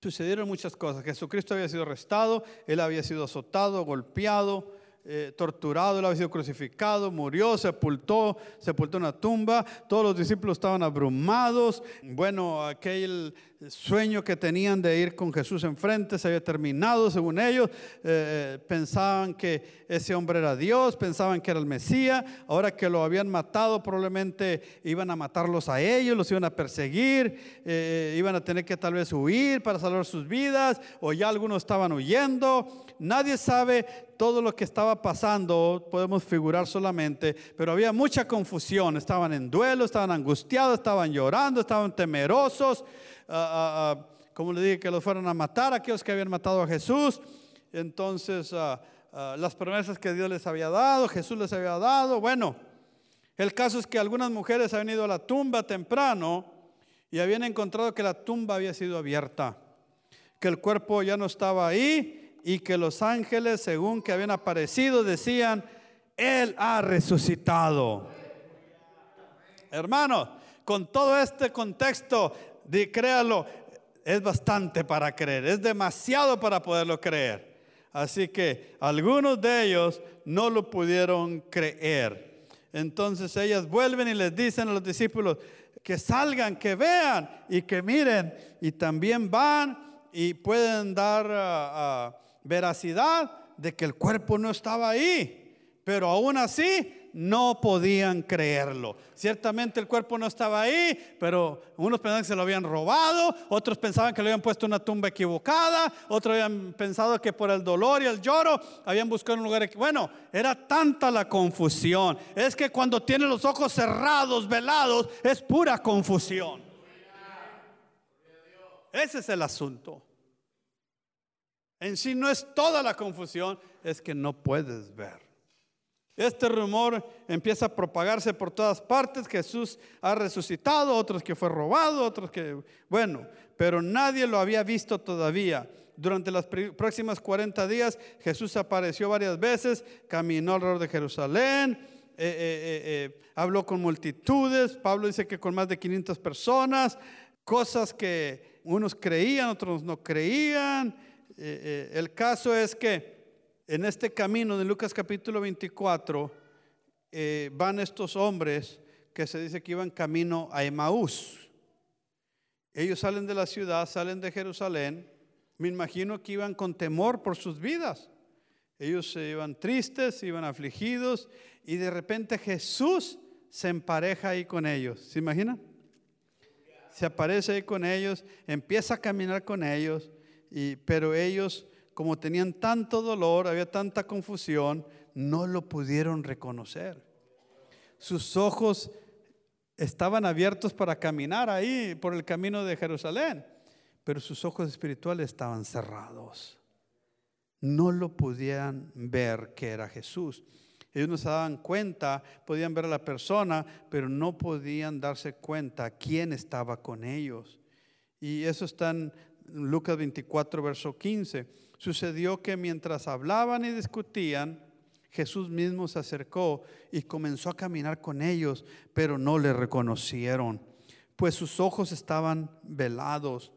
sucedieron muchas cosas. Jesucristo había sido arrestado, él había sido azotado, golpeado, eh, torturado, él había sido crucificado, murió, sepultó, sepultó una tumba, todos los discípulos estaban abrumados, bueno, aquel sueño que tenían de ir con Jesús enfrente se había terminado, según ellos, eh, pensaban que ese hombre era Dios, pensaban que era el Mesías, ahora que lo habían matado probablemente iban a matarlos a ellos, los iban a perseguir, eh, iban a tener que tal vez huir para salvar sus vidas, o ya algunos estaban huyendo, nadie sabe todo lo que estaba pasando, podemos figurar solamente, pero había mucha confusión, estaban en duelo, estaban angustiados, estaban llorando, estaban temerosos, como le dije, que los fueron a matar, aquellos que habían matado a Jesús, entonces las promesas que Dios les había dado, Jesús les había dado, bueno, el caso es que algunas mujeres habían ido a la tumba temprano y habían encontrado que la tumba había sido abierta, que el cuerpo ya no estaba ahí y que los ángeles, según que habían aparecido, decían, Él ha resucitado. Hermano, con todo este contexto, de, créalo, es bastante para creer, es demasiado para poderlo creer. Así que algunos de ellos no lo pudieron creer. Entonces ellas vuelven y les dicen a los discípulos que salgan, que vean y que miren. Y también van y pueden dar ah, ah, veracidad de que el cuerpo no estaba ahí. Pero aún así no podían creerlo. Ciertamente el cuerpo no estaba ahí, pero unos pensaban que se lo habían robado, otros pensaban que le habían puesto una tumba equivocada, otros habían pensado que por el dolor y el lloro habían buscado un lugar. Bueno, era tanta la confusión. Es que cuando tiene los ojos cerrados, velados, es pura confusión. Ese es el asunto. En sí no es toda la confusión, es que no puedes ver. Este rumor empieza a propagarse por todas partes. Jesús ha resucitado, otros que fue robado, otros que, bueno, pero nadie lo había visto todavía. Durante las próximas 40 días Jesús apareció varias veces, caminó alrededor de Jerusalén, eh, eh, eh, habló con multitudes. Pablo dice que con más de 500 personas, cosas que unos creían, otros no creían. el caso es que en este camino de Lucas capítulo 24 eh, van estos hombres que se dice que iban camino a Emaús. Ellos salen de la ciudad, salen de Jerusalén. Me imagino que iban con temor por sus vidas. Ellos se iban tristes, iban afligidos y de repente Jesús se empareja ahí con ellos. ¿Se imaginan? Se aparece ahí con ellos, empieza a caminar con ellos, y, pero ellos como tenían tanto dolor, había tanta confusión, no lo pudieron reconocer. Sus ojos estaban abiertos para caminar ahí por el camino de Jerusalén, pero sus ojos espirituales estaban cerrados. No lo podían ver que era Jesús. Ellos no se daban cuenta, podían ver a la persona, pero no podían darse cuenta quién estaba con ellos. Y eso está en Lucas 24, verso 15 sucedió que mientras hablaban y discutían, Jesús mismo se acercó y comenzó a caminar con ellos, pero no le reconocieron, pues sus ojos estaban velados.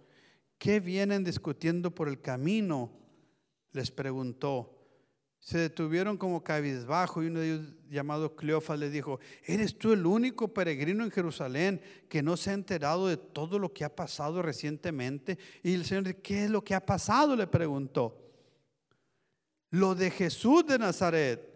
¿Qué vienen discutiendo por el camino? Les preguntó. Se detuvieron como cabizbajo y uno de ellos llamado Cleofas le dijo, ¿eres tú el único peregrino en Jerusalén que no se ha enterado de todo lo que ha pasado recientemente? Y el Señor, ¿qué es lo que ha pasado? Le preguntó. Lo de Jesús de Nazaret.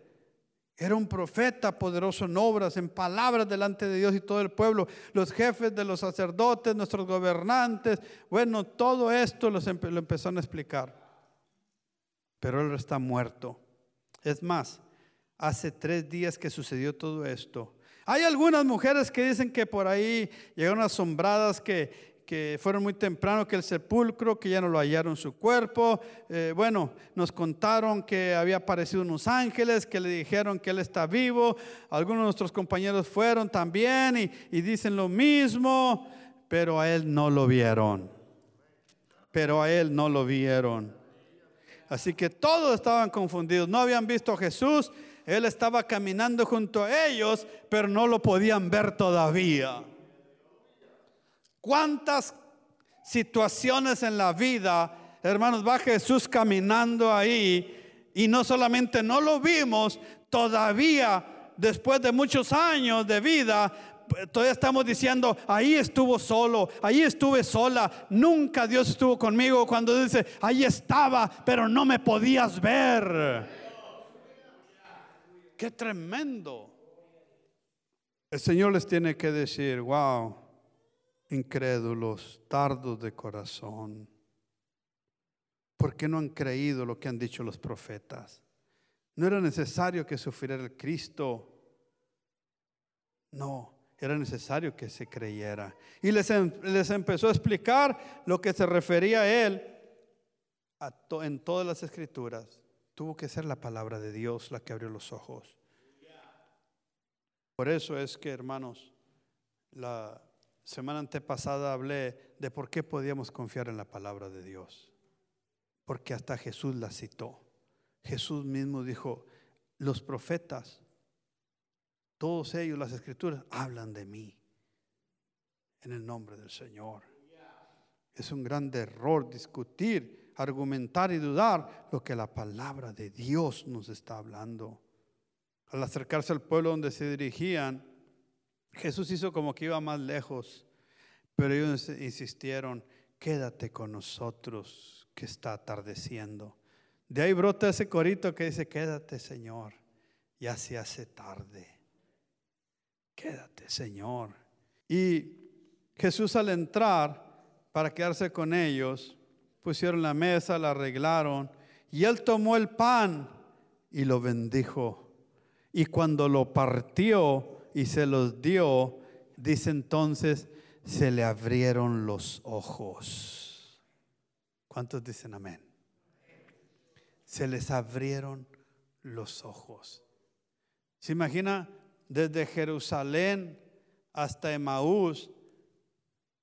Era un profeta poderoso en obras, en palabras delante de Dios y todo el pueblo. Los jefes de los sacerdotes, nuestros gobernantes. Bueno, todo esto lo empezaron a explicar. Pero él está muerto. Es más, hace tres días que sucedió todo esto. Hay algunas mujeres que dicen que por ahí llegaron asombradas que, fueron muy temprano que el sepulcro, que ya no lo hallaron su cuerpo. Eh, bueno, nos contaron que había aparecido unos ángeles que le dijeron que él está vivo. Algunos de nuestros compañeros fueron también y, y dicen lo mismo, pero a él no lo vieron. Pero a él no lo vieron. Así que todos estaban confundidos, no habían visto a Jesús, Él estaba caminando junto a ellos, pero no lo podían ver todavía. ¿Cuántas situaciones en la vida, hermanos, va Jesús caminando ahí y no solamente no lo vimos, todavía después de muchos años de vida, todavía estamos diciendo, ahí estuvo solo, ahí estuve sola, nunca Dios estuvo conmigo cuando dice, ahí estaba, pero no me podías ver. Qué tremendo. El Señor les tiene que decir, wow, incrédulos, tardos de corazón, ¿por qué no han creído lo que han dicho los profetas? No era necesario que sufriera el Cristo. No, era necesario que se creyera. Y les, em, les empezó a explicar lo que se refería a él en todas las escrituras. Tuvo que ser la palabra de Dios la que abrió los ojos. Por eso es que, hermanos, la semana antepasada hablé de por qué podíamos confiar en la palabra de Dios. Porque hasta Jesús la citó. Jesús mismo dijo, los profetas todos ellos, las escrituras, hablan de mí. En el nombre del Señor. Es un gran error discutir, argumentar y dudar lo que la palabra de Dios nos está hablando. Al acercarse al pueblo donde se dirigían, Jesús hizo como que iba más lejos, pero ellos insistieron, quédate con nosotros que está atardeciendo. De ahí brota ese corito que dice, quédate Señor, ya se hace tarde. Quédate Señor. Y Jesús al entrar para quedarse con ellos, pusieron la mesa, la arreglaron, y él tomó el pan y lo bendijo. Y cuando lo partió y se los dio, dice entonces, se le abrieron los ojos. ¿Cuántos dicen amén? Se les abrieron los ojos. ¿Se imagina desde Jerusalén hasta Emaús?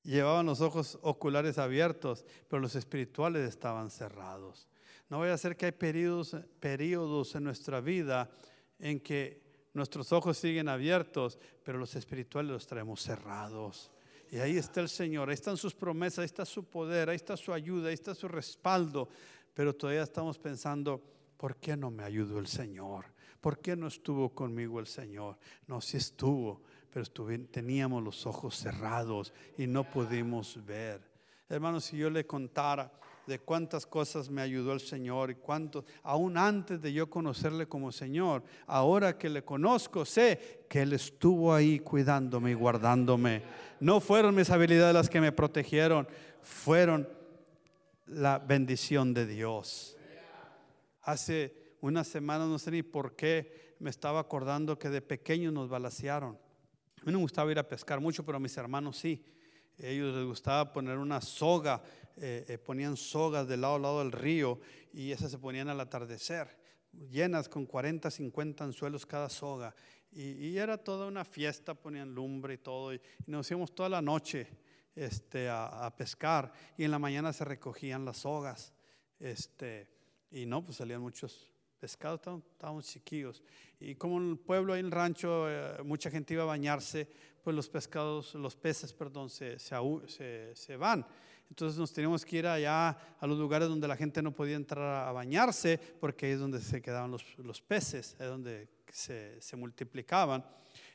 Llevaban los ojos oculares abiertos, pero los espirituales estaban cerrados. No voy a ser que hay periodos, periodos en nuestra vida en que nuestros ojos siguen abiertos, pero los espirituales los traemos cerrados. Y ahí está el Señor, ahí están sus promesas, ahí está su poder, ahí está su ayuda, ahí está su respaldo. Pero todavía estamos pensando, ¿por qué no me ayudó el Señor? ¿Por qué no estuvo conmigo el Señor? No, sí estuvo, pero teníamos los ojos cerrados y no pudimos ver. Hermanos, si yo le contara de cuántas cosas me ayudó el Señor y cuánto, aún antes de yo conocerle como Señor, ahora que le conozco, sé que Él estuvo ahí cuidándome y guardándome. No fueron mis habilidades las que me protegieron, fueron la bendición de Dios. Hace unas semanas, no sé ni por qué, me estaba acordando que de pequeños nos balasearon. A mí no me gustaba ir a pescar mucho, pero a mis hermanos sí. A ellos les gustaba poner una soga, eh, eh, ponían sogas de lado a lado del río y esas se ponían al atardecer, llenas con 40, 50 anzuelos cada soga. Y, era toda una fiesta, ponían lumbre y todo. Y, nos íbamos toda la noche este, a, pescar y en la mañana se recogían las sogas. Este, y no, pues salían muchos pescado, estábamos chiquillos. Y como en el pueblo, en el rancho, eh, mucha gente iba a bañarse, pues los pescados, los peces, perdón, se, se, se, van. Entonces nos teníamos que ir allá a los lugares donde la gente no podía entrar a bañarse, porque ahí es donde se quedaban los, los peces, es donde se, se multiplicaban.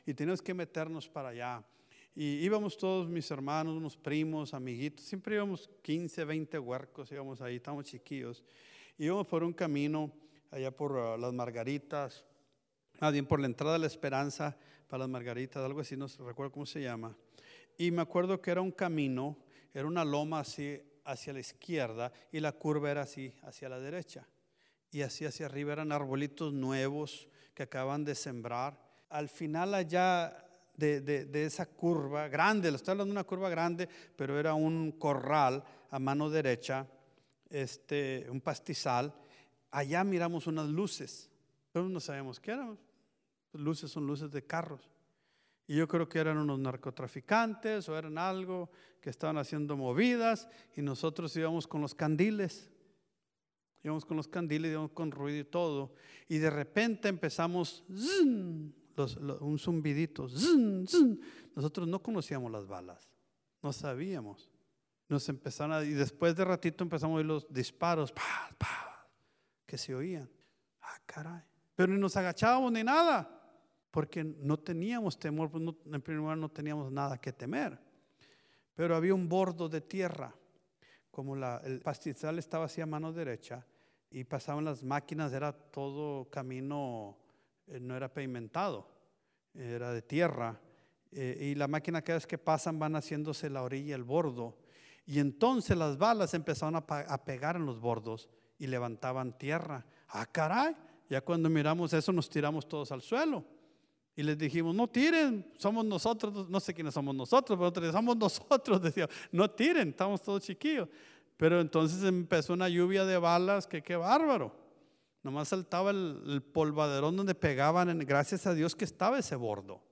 Y teníamos que meternos para allá. Y íbamos todos mis hermanos, unos primos, amiguitos, siempre íbamos 15, 20 huercos, íbamos ahí, estábamos chiquillos. Íbamos por un camino allá por ah, las Margaritas, más por la entrada de la Esperanza para las Margaritas, algo así, no recuerdo cómo se llama. Y me acuerdo que era un camino, era una loma así hacia la izquierda y la curva era así hacia la derecha. Y así hacia arriba eran arbolitos nuevos que acaban de sembrar. Al final allá de, de, esa curva grande, lo estoy hablando de una curva grande, pero era un corral a mano derecha, este, un pastizal allá miramos unas luces, pero no sabemos qué eran. Luces son luces de carros. Y yo creo que eran unos narcotraficantes o eran algo que estaban haciendo movidas y nosotros íbamos con los candiles. Íbamos con los candiles, íbamos con ruido y todo. Y de repente empezamos un zumbidito. Nosotros no conocíamos las balas, no sabíamos. Nos empezaron y después de ratito empezamos a oír los disparos. Pa, pa, que se oían. Ah, caray. Pero ni nos agachábamos ni nada, porque no teníamos temor, pues en primer lugar no teníamos nada que temer. Pero había un bordo de tierra, como la, el pastizal estaba así a mano derecha y pasaban las máquinas, era todo camino, eh, no era pavimentado, era de tierra. Eh, y la máquina cada vez que pasan van haciéndose la orilla, el bordo. Y entonces las balas empezaron a, a pegar en los bordos y levantaban tierra. Ah, caray, ya cuando miramos eso nos tiramos todos al suelo. Y les dijimos, no tiren, somos nosotros, no sé quiénes somos nosotros, pero nosotros somos nosotros, decíamos, no tiren, estamos todos chiquillos. Pero entonces empezó una lluvia de balas, que qué bárbaro. Nomás saltaba el, el polvaderón donde pegaban, gracias a Dios que estaba ese bordo,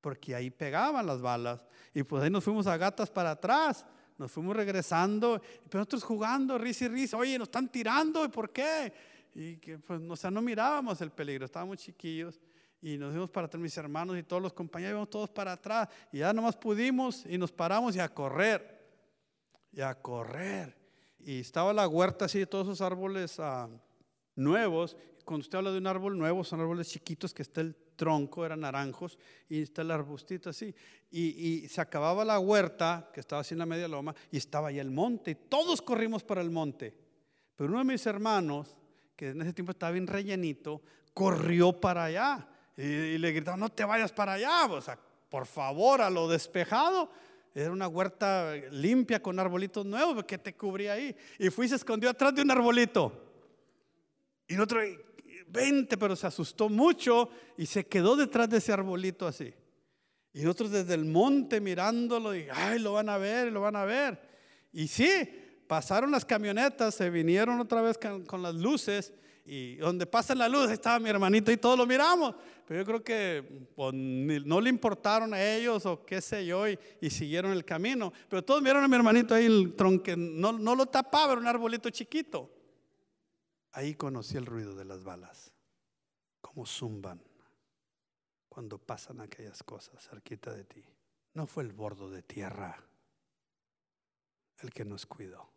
porque ahí pegaban las balas. Y pues ahí nos fuimos a gatas para atrás nos fuimos regresando, pero nosotros jugando, risa y risa, oye, nos están tirando, ¿y por qué? Y que, pues, o sea, no mirábamos el peligro, estábamos chiquillos y nos fuimos para atrás, mis hermanos y todos los compañeros, íbamos todos para atrás y ya nomás pudimos y nos paramos y a correr. y a correr. Y estaba la huerta así todos esos árboles ah, nuevos. Cuando usted habla de un árbol nuevo, son árboles chiquitos que está el tronco, eran naranjos, y está el arbustito así. Y, se acababa la huerta, que estaba así en la media loma, y estaba ahí el monte, y todos corrimos para el monte. Pero uno de mis hermanos, que en ese tiempo estaba bien rellenito, corrió para allá. Y, le gritaron, no te vayas para allá, o sea, por favor, a lo despejado. Era una huerta limpia con arbolitos nuevos que te cubría ahí. Y fui y se escondió atrás de un arbolito. Y otro, 20, pero se asustó mucho y se quedó detrás de ese arbolito así. Y nosotros desde el monte mirándolo y, ay, lo van a ver, lo van a ver. Y sí, pasaron las camionetas, se vinieron otra vez con, las luces y donde pasa la luz estaba mi hermanito y todos lo miramos. Pero yo creo que pues, no le importaron a ellos o qué sé yo y, siguieron el camino. Pero todos vieron a mi hermanito ahí, el tronque, no, no lo tapaba, era un arbolito chiquito. Ahí conocí el ruido de las balas, cómo zumban cuando pasan aquellas cosas cerquita de ti. No fue el bordo de tierra el que nos cuidó,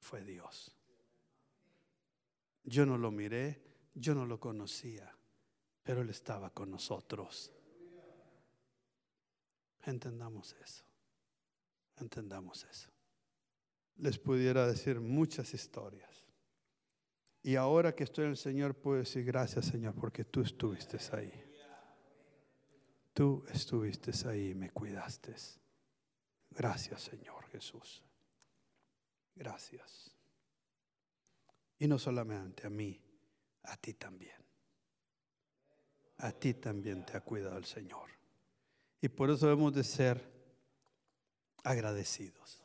fue Dios. Yo no lo miré, yo no lo conocía, pero Él estaba con nosotros. Entendamos eso, entendamos eso. Les pudiera decir muchas historias y ahora que estoy en el Señor, puedo decir gracias, Señor, porque tú estuviste ahí. Tú estuviste ahí y me cuidaste. Gracias, Señor Jesús. Gracias. Y no solamente a mí, a ti también. A ti también te ha cuidado el Señor. Y por eso debemos de ser agradecidos.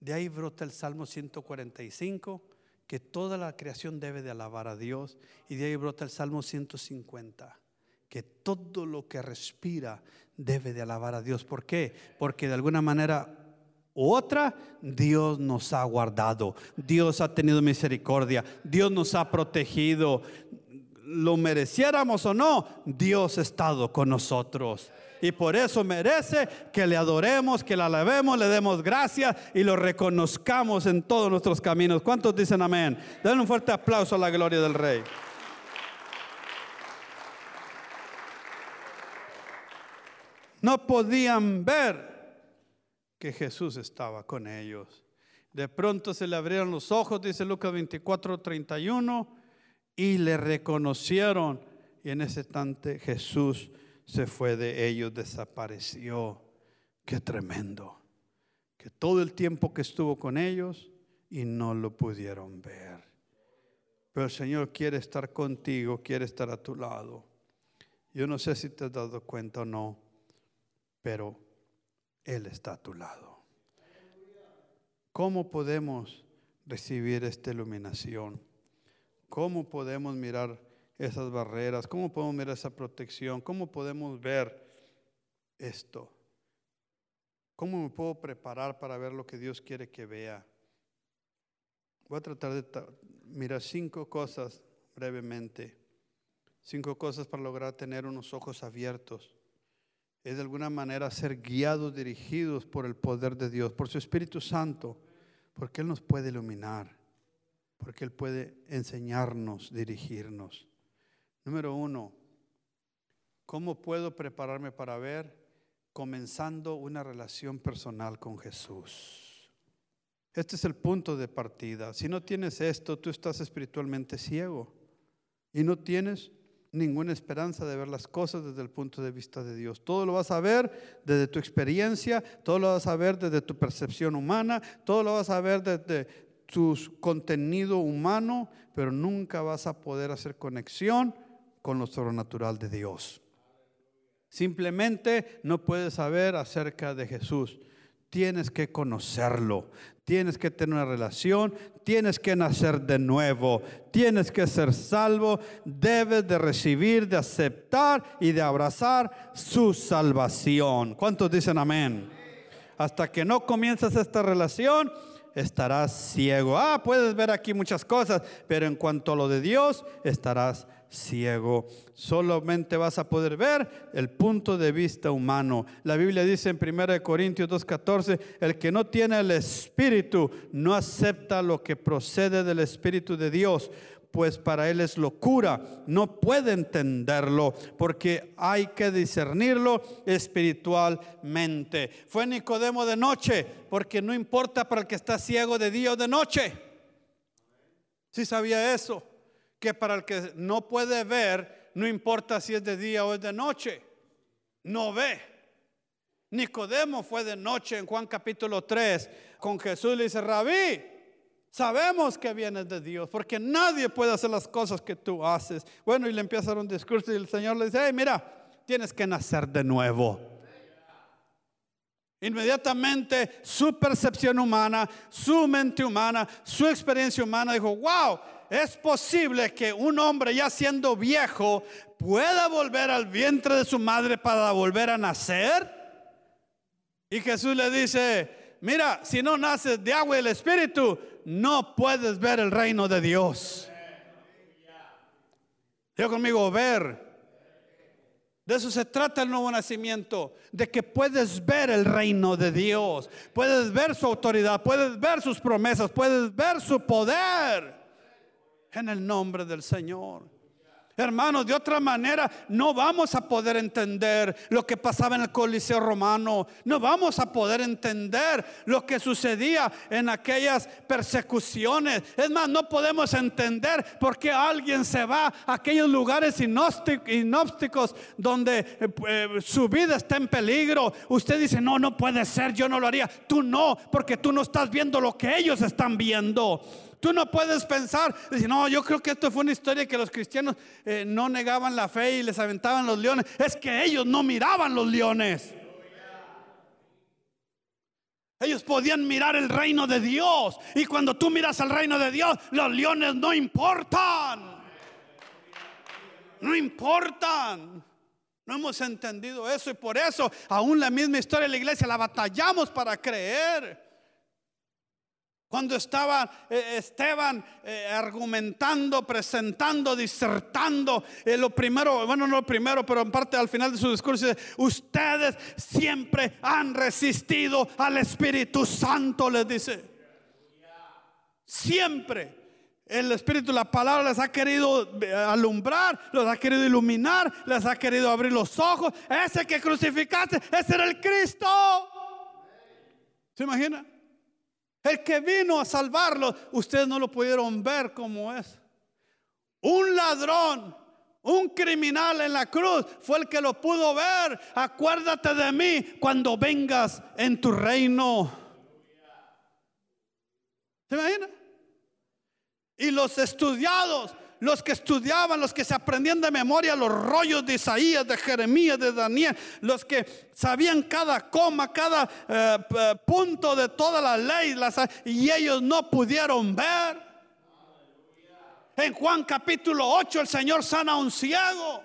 De ahí brota el Salmo 145 que toda la creación debe de alabar a Dios. Y de ahí brota el Salmo 150, que todo lo que respira debe de alabar a Dios. ¿Por qué? Porque de alguna manera u otra, Dios nos ha guardado, Dios ha tenido misericordia, Dios nos ha protegido. Lo mereciéramos o no, Dios ha estado con nosotros y por eso merece que le adoremos, que le alabemos, le demos gracias y lo reconozcamos en todos nuestros caminos. ¿Cuántos dicen amén? Den un fuerte aplauso a la gloria del Rey. No podían ver que Jesús estaba con ellos. De pronto se le abrieron los ojos, dice Lucas 24, 31, y le reconocieron. Y en ese instante Jesús se fue de ellos, desapareció. Qué tremendo. Que todo el tiempo que estuvo con ellos y no lo pudieron ver. Pero el Señor quiere estar contigo, quiere estar a tu lado. Yo no sé si te has dado cuenta o no, pero Él está a tu lado. ¿Cómo podemos recibir esta iluminación? ¿Cómo podemos mirar esas barreras? ¿Cómo podemos ver esa protección? ¿Cómo podemos ver esto? ¿Cómo me puedo preparar para ver lo que Dios quiere que vea? Voy a tratar de mirar cinco cosas brevemente. Cinco cosas para lograr tener unos ojos abiertos. Es de alguna manera ser guiados, dirigidos por el poder de Dios, por su Espíritu Santo, porque Él nos puede iluminar, porque Él puede enseñarnos, dirigirnos. Número uno, ¿cómo puedo prepararme para ver? Comenzando una relación personal con Jesús. Este es el punto de partida. Si no tienes esto, tú estás espiritualmente ciego y no tienes ninguna esperanza de ver las cosas desde el punto de vista de Dios. Todo lo vas a ver desde tu experiencia, todo lo vas a ver desde tu percepción humana, todo lo vas a ver desde tu contenido humano, pero nunca vas a poder hacer conexión con lo sobrenatural de Dios. Simplemente no puedes saber acerca de Jesús. Tienes que conocerlo, tienes que tener una relación, tienes que nacer de nuevo, tienes que ser salvo, debes de recibir, de aceptar y de abrazar su salvación. ¿Cuántos dicen amén? Hasta que no comienzas esta relación, estarás ciego. Ah, puedes ver aquí muchas cosas, pero en cuanto a lo de Dios, estarás ciego. Solamente vas a poder ver el punto de vista humano. La Biblia dice en 1 Corintios 2.14, el que no tiene el Espíritu no acepta lo que procede del Espíritu de Dios pues para él es locura, no puede entenderlo porque hay que discernirlo espiritualmente. Fue Nicodemo de noche, porque no importa para el que está ciego de día o de noche. Si sabía eso, que para el que no puede ver, no importa si es de día o es de noche, no ve. Nicodemo fue de noche en Juan capítulo 3 con Jesús le dice, rabí, Sabemos que vienes de Dios, porque nadie puede hacer las cosas que tú haces. Bueno, y le empieza a dar un discurso y el Señor le dice, hey, mira, tienes que nacer de nuevo. Inmediatamente su percepción humana, su mente humana, su experiencia humana dijo, wow, es posible que un hombre ya siendo viejo pueda volver al vientre de su madre para volver a nacer. Y Jesús le dice, mira, si no naces de agua y el espíritu, no puedes ver el reino de Dios. Yo conmigo, ver. De eso se trata el nuevo nacimiento, de que puedes ver el reino de Dios, puedes ver su autoridad, puedes ver sus promesas, puedes ver su poder en el nombre del Señor. Hermanos, de otra manera no vamos a poder entender lo que pasaba en el Coliseo romano. No vamos a poder entender lo que sucedía en aquellas persecuciones. Es más, no podemos entender por qué alguien se va a aquellos lugares inópticos donde eh, eh, su vida está en peligro. Usted dice, no, no puede ser, yo no lo haría. Tú no, porque tú no estás viendo lo que ellos están viendo. Tú no puedes pensar, decir, no, yo creo que esto fue una historia que los cristianos eh, no negaban la fe y les aventaban los leones. Es que ellos no miraban los leones. Ellos podían mirar el reino de Dios. Y cuando tú miras el reino de Dios, los leones no importan. No importan. No hemos entendido eso y por eso aún la misma historia de la iglesia la batallamos para creer. Cuando estaba eh, Esteban eh, argumentando, presentando, disertando, eh, lo primero, bueno, no lo primero, pero en parte al final de su discurso, dice, ustedes siempre han resistido al Espíritu Santo, les dice. Siempre. El Espíritu, la palabra les ha querido alumbrar, los ha querido iluminar, les ha querido abrir los ojos. Ese que crucificaste, ese era el Cristo. ¿Se imagina? El que vino a salvarlo, ustedes no lo pudieron ver como es. Un ladrón, un criminal en la cruz fue el que lo pudo ver. Acuérdate de mí cuando vengas en tu reino. ¿Se imagina? Y los estudiados los que estudiaban, los que se aprendían de memoria los rollos de Isaías, de Jeremías, de Daniel, los que sabían cada coma, cada eh, punto de toda la ley, y ellos no pudieron ver. En Juan capítulo 8 el Señor sana a un ciego.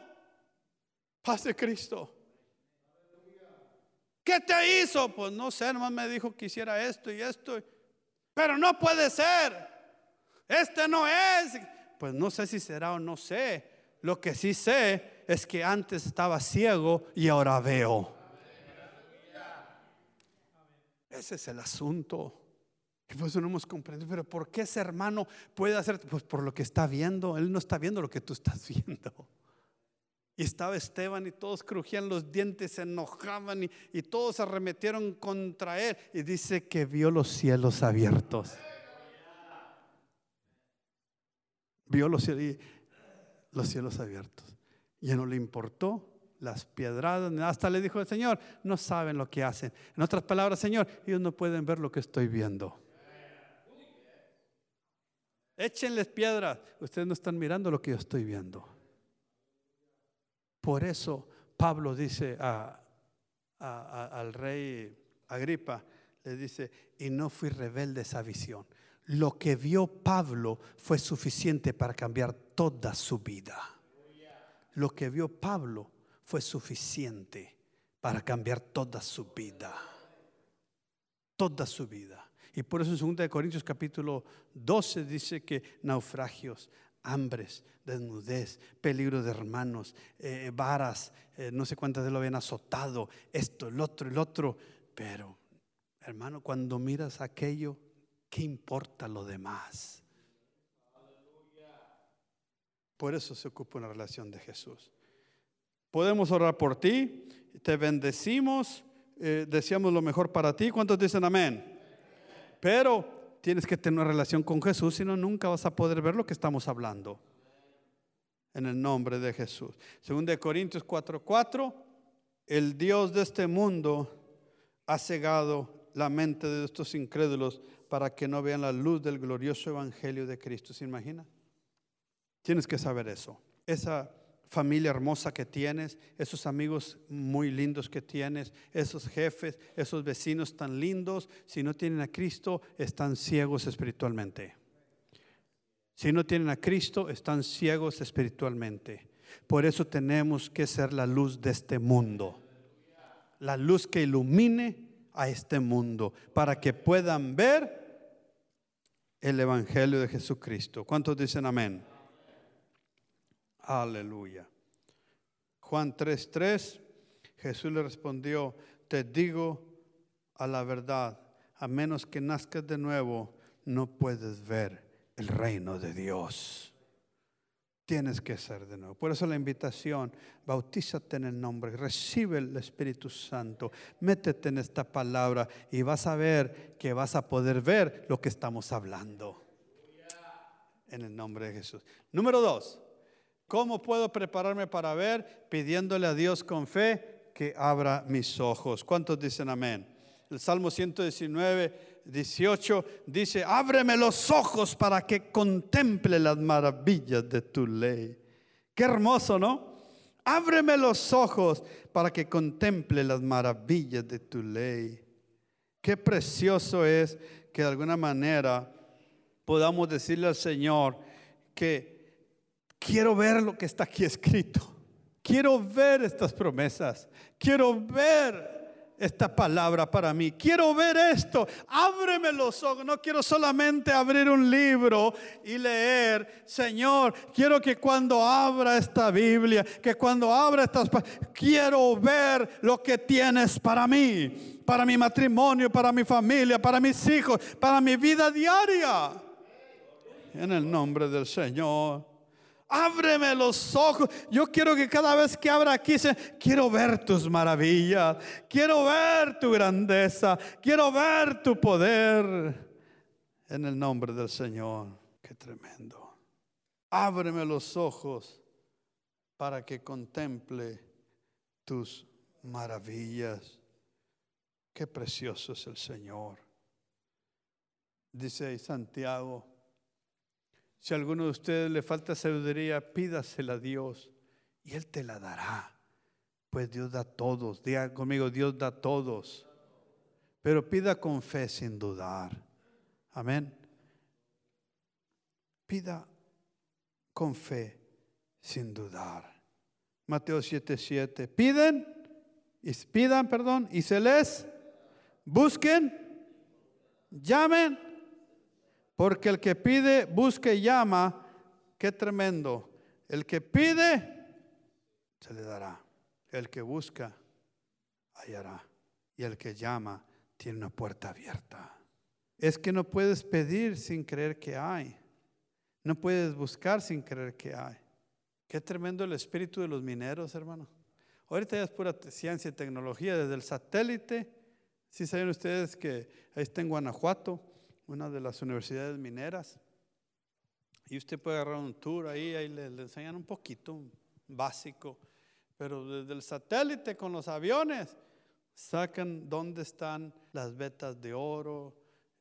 Paz de Cristo. ¿Qué te hizo? Pues no sé, nomás me dijo que hiciera esto y esto. Pero no puede ser. Este no es pues no sé si será o no sé. Lo que sí sé es que antes estaba ciego y ahora veo. Ese es el asunto. Y por eso no hemos comprendido. Pero ¿por qué ese hermano puede hacer? Pues por lo que está viendo. Él no está viendo lo que tú estás viendo. Y estaba Esteban y todos crujían los dientes, se enojaban y, y todos arremetieron contra él. Y dice que vio los cielos abiertos. Vio los cielos, los cielos abiertos. Ya no le importó las piedradas, hasta le dijo el Señor, no saben lo que hacen. En otras palabras, Señor, ellos no pueden ver lo que estoy viendo. Échenles piedras, ustedes no están mirando lo que yo estoy viendo. Por eso Pablo dice al rey Agripa, le dice, y no fui rebelde esa visión lo que vio Pablo fue suficiente para cambiar toda su vida. Lo que vio Pablo fue suficiente para cambiar toda su vida. Toda su vida. Y por eso en 2 Corintios capítulo 12 dice que naufragios, hambres, desnudez, peligro de hermanos, eh, varas, eh, no sé cuántas de lo habían azotado, esto, el otro, el otro. Pero, hermano, cuando miras aquello, ¿qué importa lo demás? Por eso se ocupa una relación de Jesús. Podemos orar por ti, te bendecimos, eh, deseamos lo mejor para ti. ¿Cuántos dicen amén? Pero tienes que tener una relación con Jesús, si no, nunca vas a poder ver lo que estamos hablando. En el nombre de Jesús. Según de Corintios 4:4, el Dios de este mundo ha cegado la mente de estos incrédulos para que no vean la luz del glorioso evangelio de Cristo. ¿Se imagina? Tienes que saber eso. Esa familia hermosa que tienes, esos amigos muy lindos que tienes, esos jefes, esos vecinos tan lindos, si no tienen a Cristo, están ciegos espiritualmente. Si no tienen a Cristo, están ciegos espiritualmente. Por eso tenemos que ser la luz de este mundo. La luz que ilumine a este mundo para que puedan ver el Evangelio de Jesucristo. ¿Cuántos dicen amén? Aleluya. Juan 3:3, Jesús le respondió, te digo a la verdad, a menos que nazcas de nuevo, no puedes ver el reino de Dios. Tienes que ser de nuevo. Por eso la invitación, bautízate en el nombre, recibe el Espíritu Santo, métete en esta palabra y vas a ver que vas a poder ver lo que estamos hablando. En el nombre de Jesús. Número dos, ¿Cómo puedo prepararme para ver? Pidiéndole a Dios con fe que abra mis ojos. ¿Cuántos dicen amén? El Salmo 119, 18 dice, ábreme los ojos para que contemple las maravillas de tu ley. Qué hermoso, ¿no? Ábreme los ojos para que contemple las maravillas de tu ley. Qué precioso es que de alguna manera podamos decirle al Señor que quiero ver lo que está aquí escrito. Quiero ver estas promesas. Quiero ver esta palabra para mí. Quiero ver esto. Ábreme los ojos. No quiero solamente abrir un libro y leer. Señor, quiero que cuando abra esta Biblia, que cuando abra estas... Quiero ver lo que tienes para mí. Para mi matrimonio, para mi familia, para mis hijos, para mi vida diaria. En el nombre del Señor. Ábreme los ojos. Yo quiero que cada vez que abra aquí, se, quiero ver tus maravillas. Quiero ver tu grandeza. Quiero ver tu poder. En el nombre del Señor. Qué tremendo. Ábreme los ojos para que contemple tus maravillas. Qué precioso es el Señor. Dice Santiago si a alguno de ustedes le falta sabiduría, pídasela a Dios y Él te la dará. Pues Dios da a todos. Diga conmigo, Dios da a todos. Pero pida con fe sin dudar. Amén. Pida con fe sin dudar. Mateo 7:7. 7. Piden, y, pidan, perdón, y se les busquen, llamen porque el que pide, busca y llama. Qué tremendo. El que pide, se le dará. El que busca, hallará. Y el que llama, tiene una puerta abierta. Es que no puedes pedir sin creer que hay. No puedes buscar sin creer que hay. Qué tremendo el espíritu de los mineros, hermano. Ahorita ya es pura ciencia y tecnología, desde el satélite. Si saben ustedes que ahí está en Guanajuato, una de las universidades mineras. Y usted puede agarrar un tour ahí, ahí le, enseñan un poquito, básico. Pero desde el satélite con los aviones sacan dónde están las vetas de oro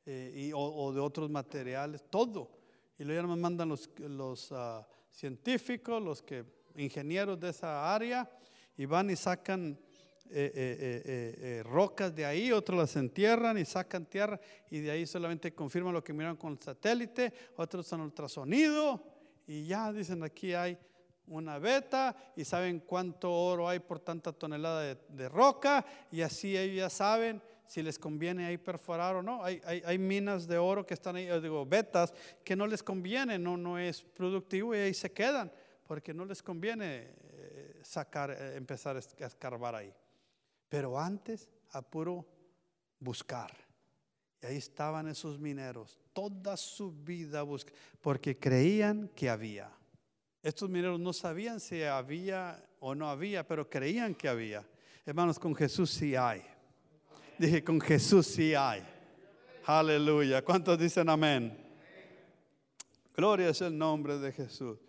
eh, y, o, de otros materiales, todo. Y luego me mandan los, los ah, científicos, los que, ingenieros de esa área, y van y sacan eh, eh, eh, rocas de ahí, otros las entierran y sacan tierra y de ahí solamente confirman lo que miran con el satélite, otros son ultrasonido y ya dicen aquí hay una beta y saben cuánto oro hay por tanta tonelada de, roca y así ellos ya saben si les conviene ahí perforar o no. Hay, hay, hay minas de oro que están ahí, digo, vetas, que no les conviene, no, no es productivo y ahí se quedan, porque no les conviene sacar, empezar a escarbar ahí. Pero antes, a puro buscar. Y ahí estaban esos mineros, toda su vida buscando, porque creían que había. Estos mineros no sabían si había o no había, pero creían que había. Hermanos, con Jesús sí hay. Dije, con Jesús sí hay. Aleluya. ¿Cuántos dicen amén? Gloria es el nombre de Jesús.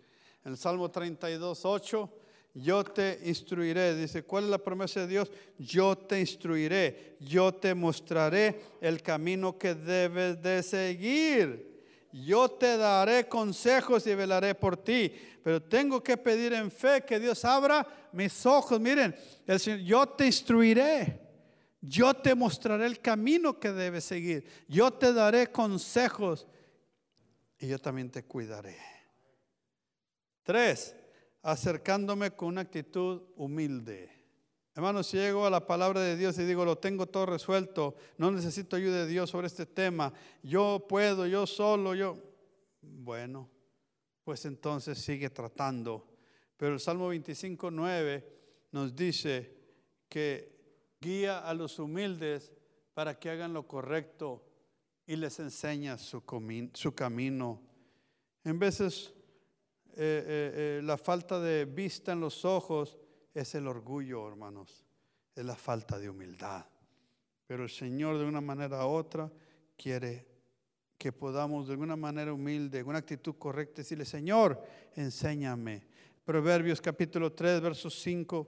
En el Salmo 32, 8 yo te instruiré. Dice, ¿cuál es la promesa de Dios? Yo te instruiré, yo te mostraré el camino que debes de seguir. Yo te daré consejos y velaré por ti, pero tengo que pedir en fe que Dios abra mis ojos. Miren, el Señor, yo te instruiré. Yo te mostraré el camino que debes seguir. Yo te daré consejos y yo también te cuidaré. Tres, acercándome con una actitud humilde. Hermanos, si llego a la palabra de Dios y digo, lo tengo todo resuelto, no necesito ayuda de Dios sobre este tema, yo puedo, yo solo, yo... Bueno, pues entonces sigue tratando. Pero el Salmo 25, 9 nos dice que guía a los humildes para que hagan lo correcto y les enseña su, su camino. En veces eh, eh, eh, la falta de vista en los ojos es el orgullo, hermanos, es la falta de humildad. Pero el Señor de una manera u otra quiere que podamos de alguna manera humilde, con una actitud correcta, decirle, Señor, enséñame. Proverbios capítulo 3, versos 5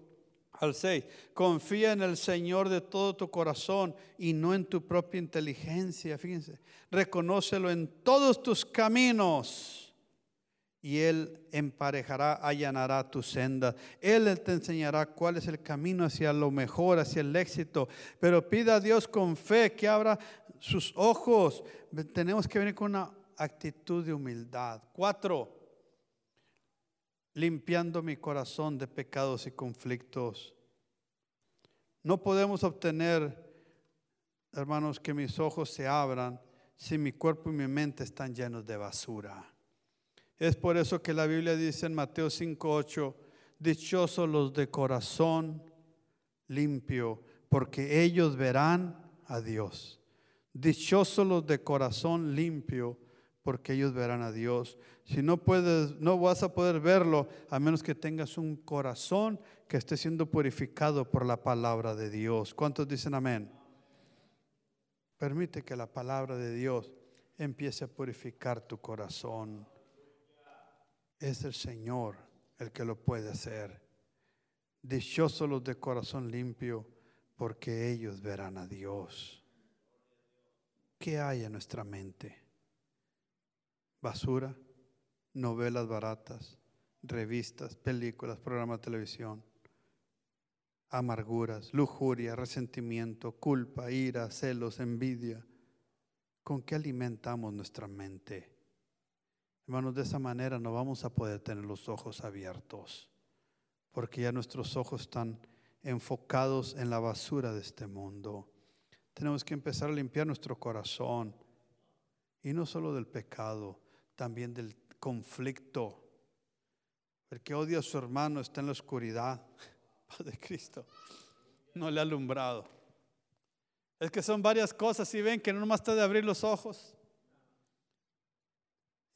al 6. Confía en el Señor de todo tu corazón y no en tu propia inteligencia. Fíjense, reconócelo en todos tus caminos y Él emparejará, allanará tu senda. Él te enseñará cuál es el camino hacia lo mejor, hacia el éxito. Pero pida a Dios con fe que abra sus ojos. Tenemos que venir con una actitud de humildad. Cuatro, limpiando mi corazón de pecados y conflictos. No podemos obtener, hermanos, que mis ojos se abran si mi cuerpo y mi mente están llenos de basura. Es por eso que la Biblia dice en Mateo 5:8, dichosos los de corazón limpio, porque ellos verán a Dios. Dichosos los de corazón limpio, porque ellos verán a Dios. Si no puedes, no vas a poder verlo a menos que tengas un corazón que esté siendo purificado por la palabra de Dios. ¿Cuántos dicen amén? Permite que la palabra de Dios empiece a purificar tu corazón. Es el Señor el que lo puede hacer. Dichosos los de corazón limpio, porque ellos verán a Dios. ¿Qué hay en nuestra mente? Basura, novelas baratas, revistas, películas, programas de televisión, amarguras, lujuria, resentimiento, culpa, ira, celos, envidia. ¿Con qué alimentamos nuestra mente? Hermanos, de esa manera no vamos a poder tener los ojos abiertos, porque ya nuestros ojos están enfocados en la basura de este mundo. Tenemos que empezar a limpiar nuestro corazón, y no solo del pecado, también del conflicto. El que odia a su hermano está en la oscuridad de Cristo, no le ha alumbrado. Es que son varias cosas, si ven que no nomás está de abrir los ojos.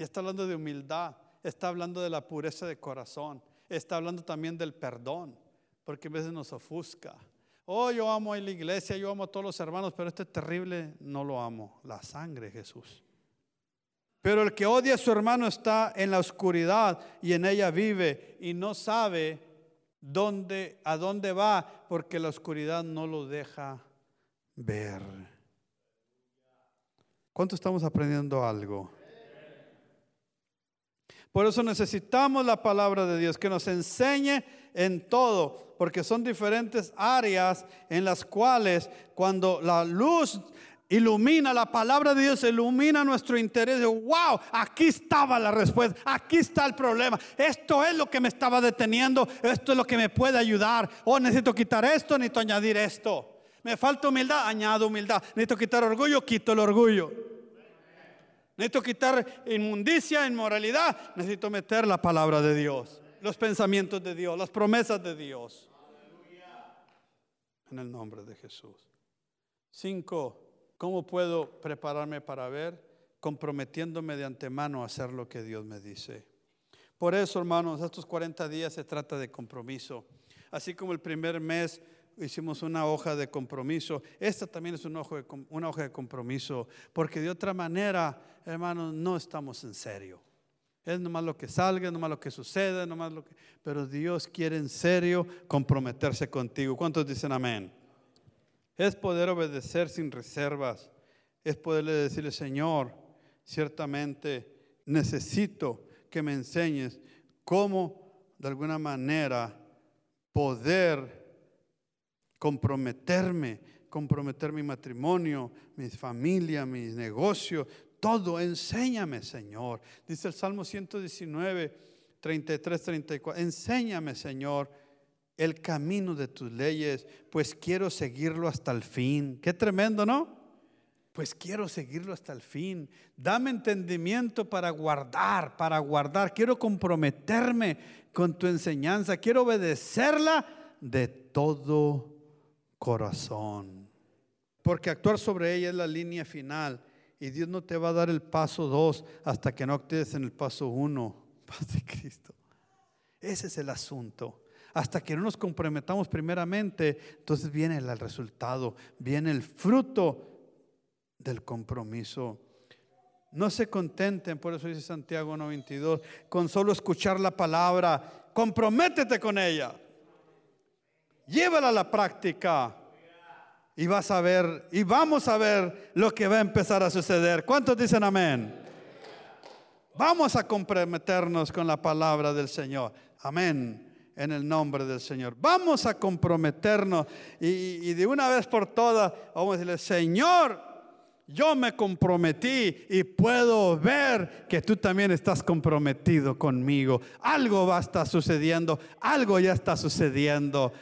Y está hablando de humildad, está hablando de la pureza de corazón, está hablando también del perdón, porque a veces nos ofusca. Oh, yo amo a la iglesia, yo amo a todos los hermanos, pero este terrible no lo amo, la sangre Jesús. Pero el que odia a su hermano está en la oscuridad y en ella vive y no sabe dónde, a dónde va, porque la oscuridad no lo deja ver. ¿Cuánto estamos aprendiendo algo? Por eso necesitamos la palabra de Dios que nos enseñe en todo, porque son diferentes áreas en las cuales cuando la luz ilumina, la palabra de Dios ilumina nuestro interés. Wow, aquí estaba la respuesta, aquí está el problema. Esto es lo que me estaba deteniendo, esto es lo que me puede ayudar. Oh, necesito quitar esto, necesito añadir esto. Me falta humildad, añado humildad. Necesito quitar orgullo, quito el orgullo. Necesito quitar inmundicia, inmoralidad. Necesito meter la palabra de Dios, los pensamientos de Dios, las promesas de Dios. En el nombre de Jesús. Cinco, ¿cómo puedo prepararme para ver? Comprometiéndome de antemano a hacer lo que Dios me dice. Por eso, hermanos, estos 40 días se trata de compromiso. Así como el primer mes hicimos una hoja de compromiso. Esta también es una hoja de, compromiso, porque de otra manera, hermanos, no estamos en serio. Es nomás lo que salga, nomás lo que suceda, nomás lo que... Pero Dios quiere en serio comprometerse contigo. ¿Cuántos dicen amén? Es poder obedecer sin reservas. Es poderle decirle, Señor, ciertamente necesito que me enseñes cómo de alguna manera poder comprometerme, comprometer mi matrimonio, mi familia, mis negocios, todo, enséñame, Señor. Dice el Salmo 119, 33, 34, enséñame, Señor, el camino de tus leyes, pues quiero seguirlo hasta el fin. Qué tremendo, ¿no? Pues quiero seguirlo hasta el fin. Dame entendimiento para guardar, para guardar. Quiero comprometerme con tu enseñanza. Quiero obedecerla de todo corazón. Porque actuar sobre ella es la línea final. Y Dios no te va a dar el paso dos hasta que no actúes en el paso uno. Paz de Cristo. Ese es el asunto. Hasta que no nos comprometamos primeramente, entonces viene el resultado, viene el fruto del compromiso. No se contenten, por eso dice Santiago 92, con solo escuchar la palabra, comprométete con ella. Llévala a la práctica. Y vas a ver, y vamos a ver lo que va a empezar a suceder. ¿Cuántos dicen amén? Vamos a comprometernos con la palabra del Señor. Amén. En el nombre del Señor. Vamos a comprometernos y, y de una vez por todas vamos a decirle, Señor, yo me comprometí y puedo ver que tú también estás comprometido conmigo. Algo va a estar sucediendo, algo ya está sucediendo.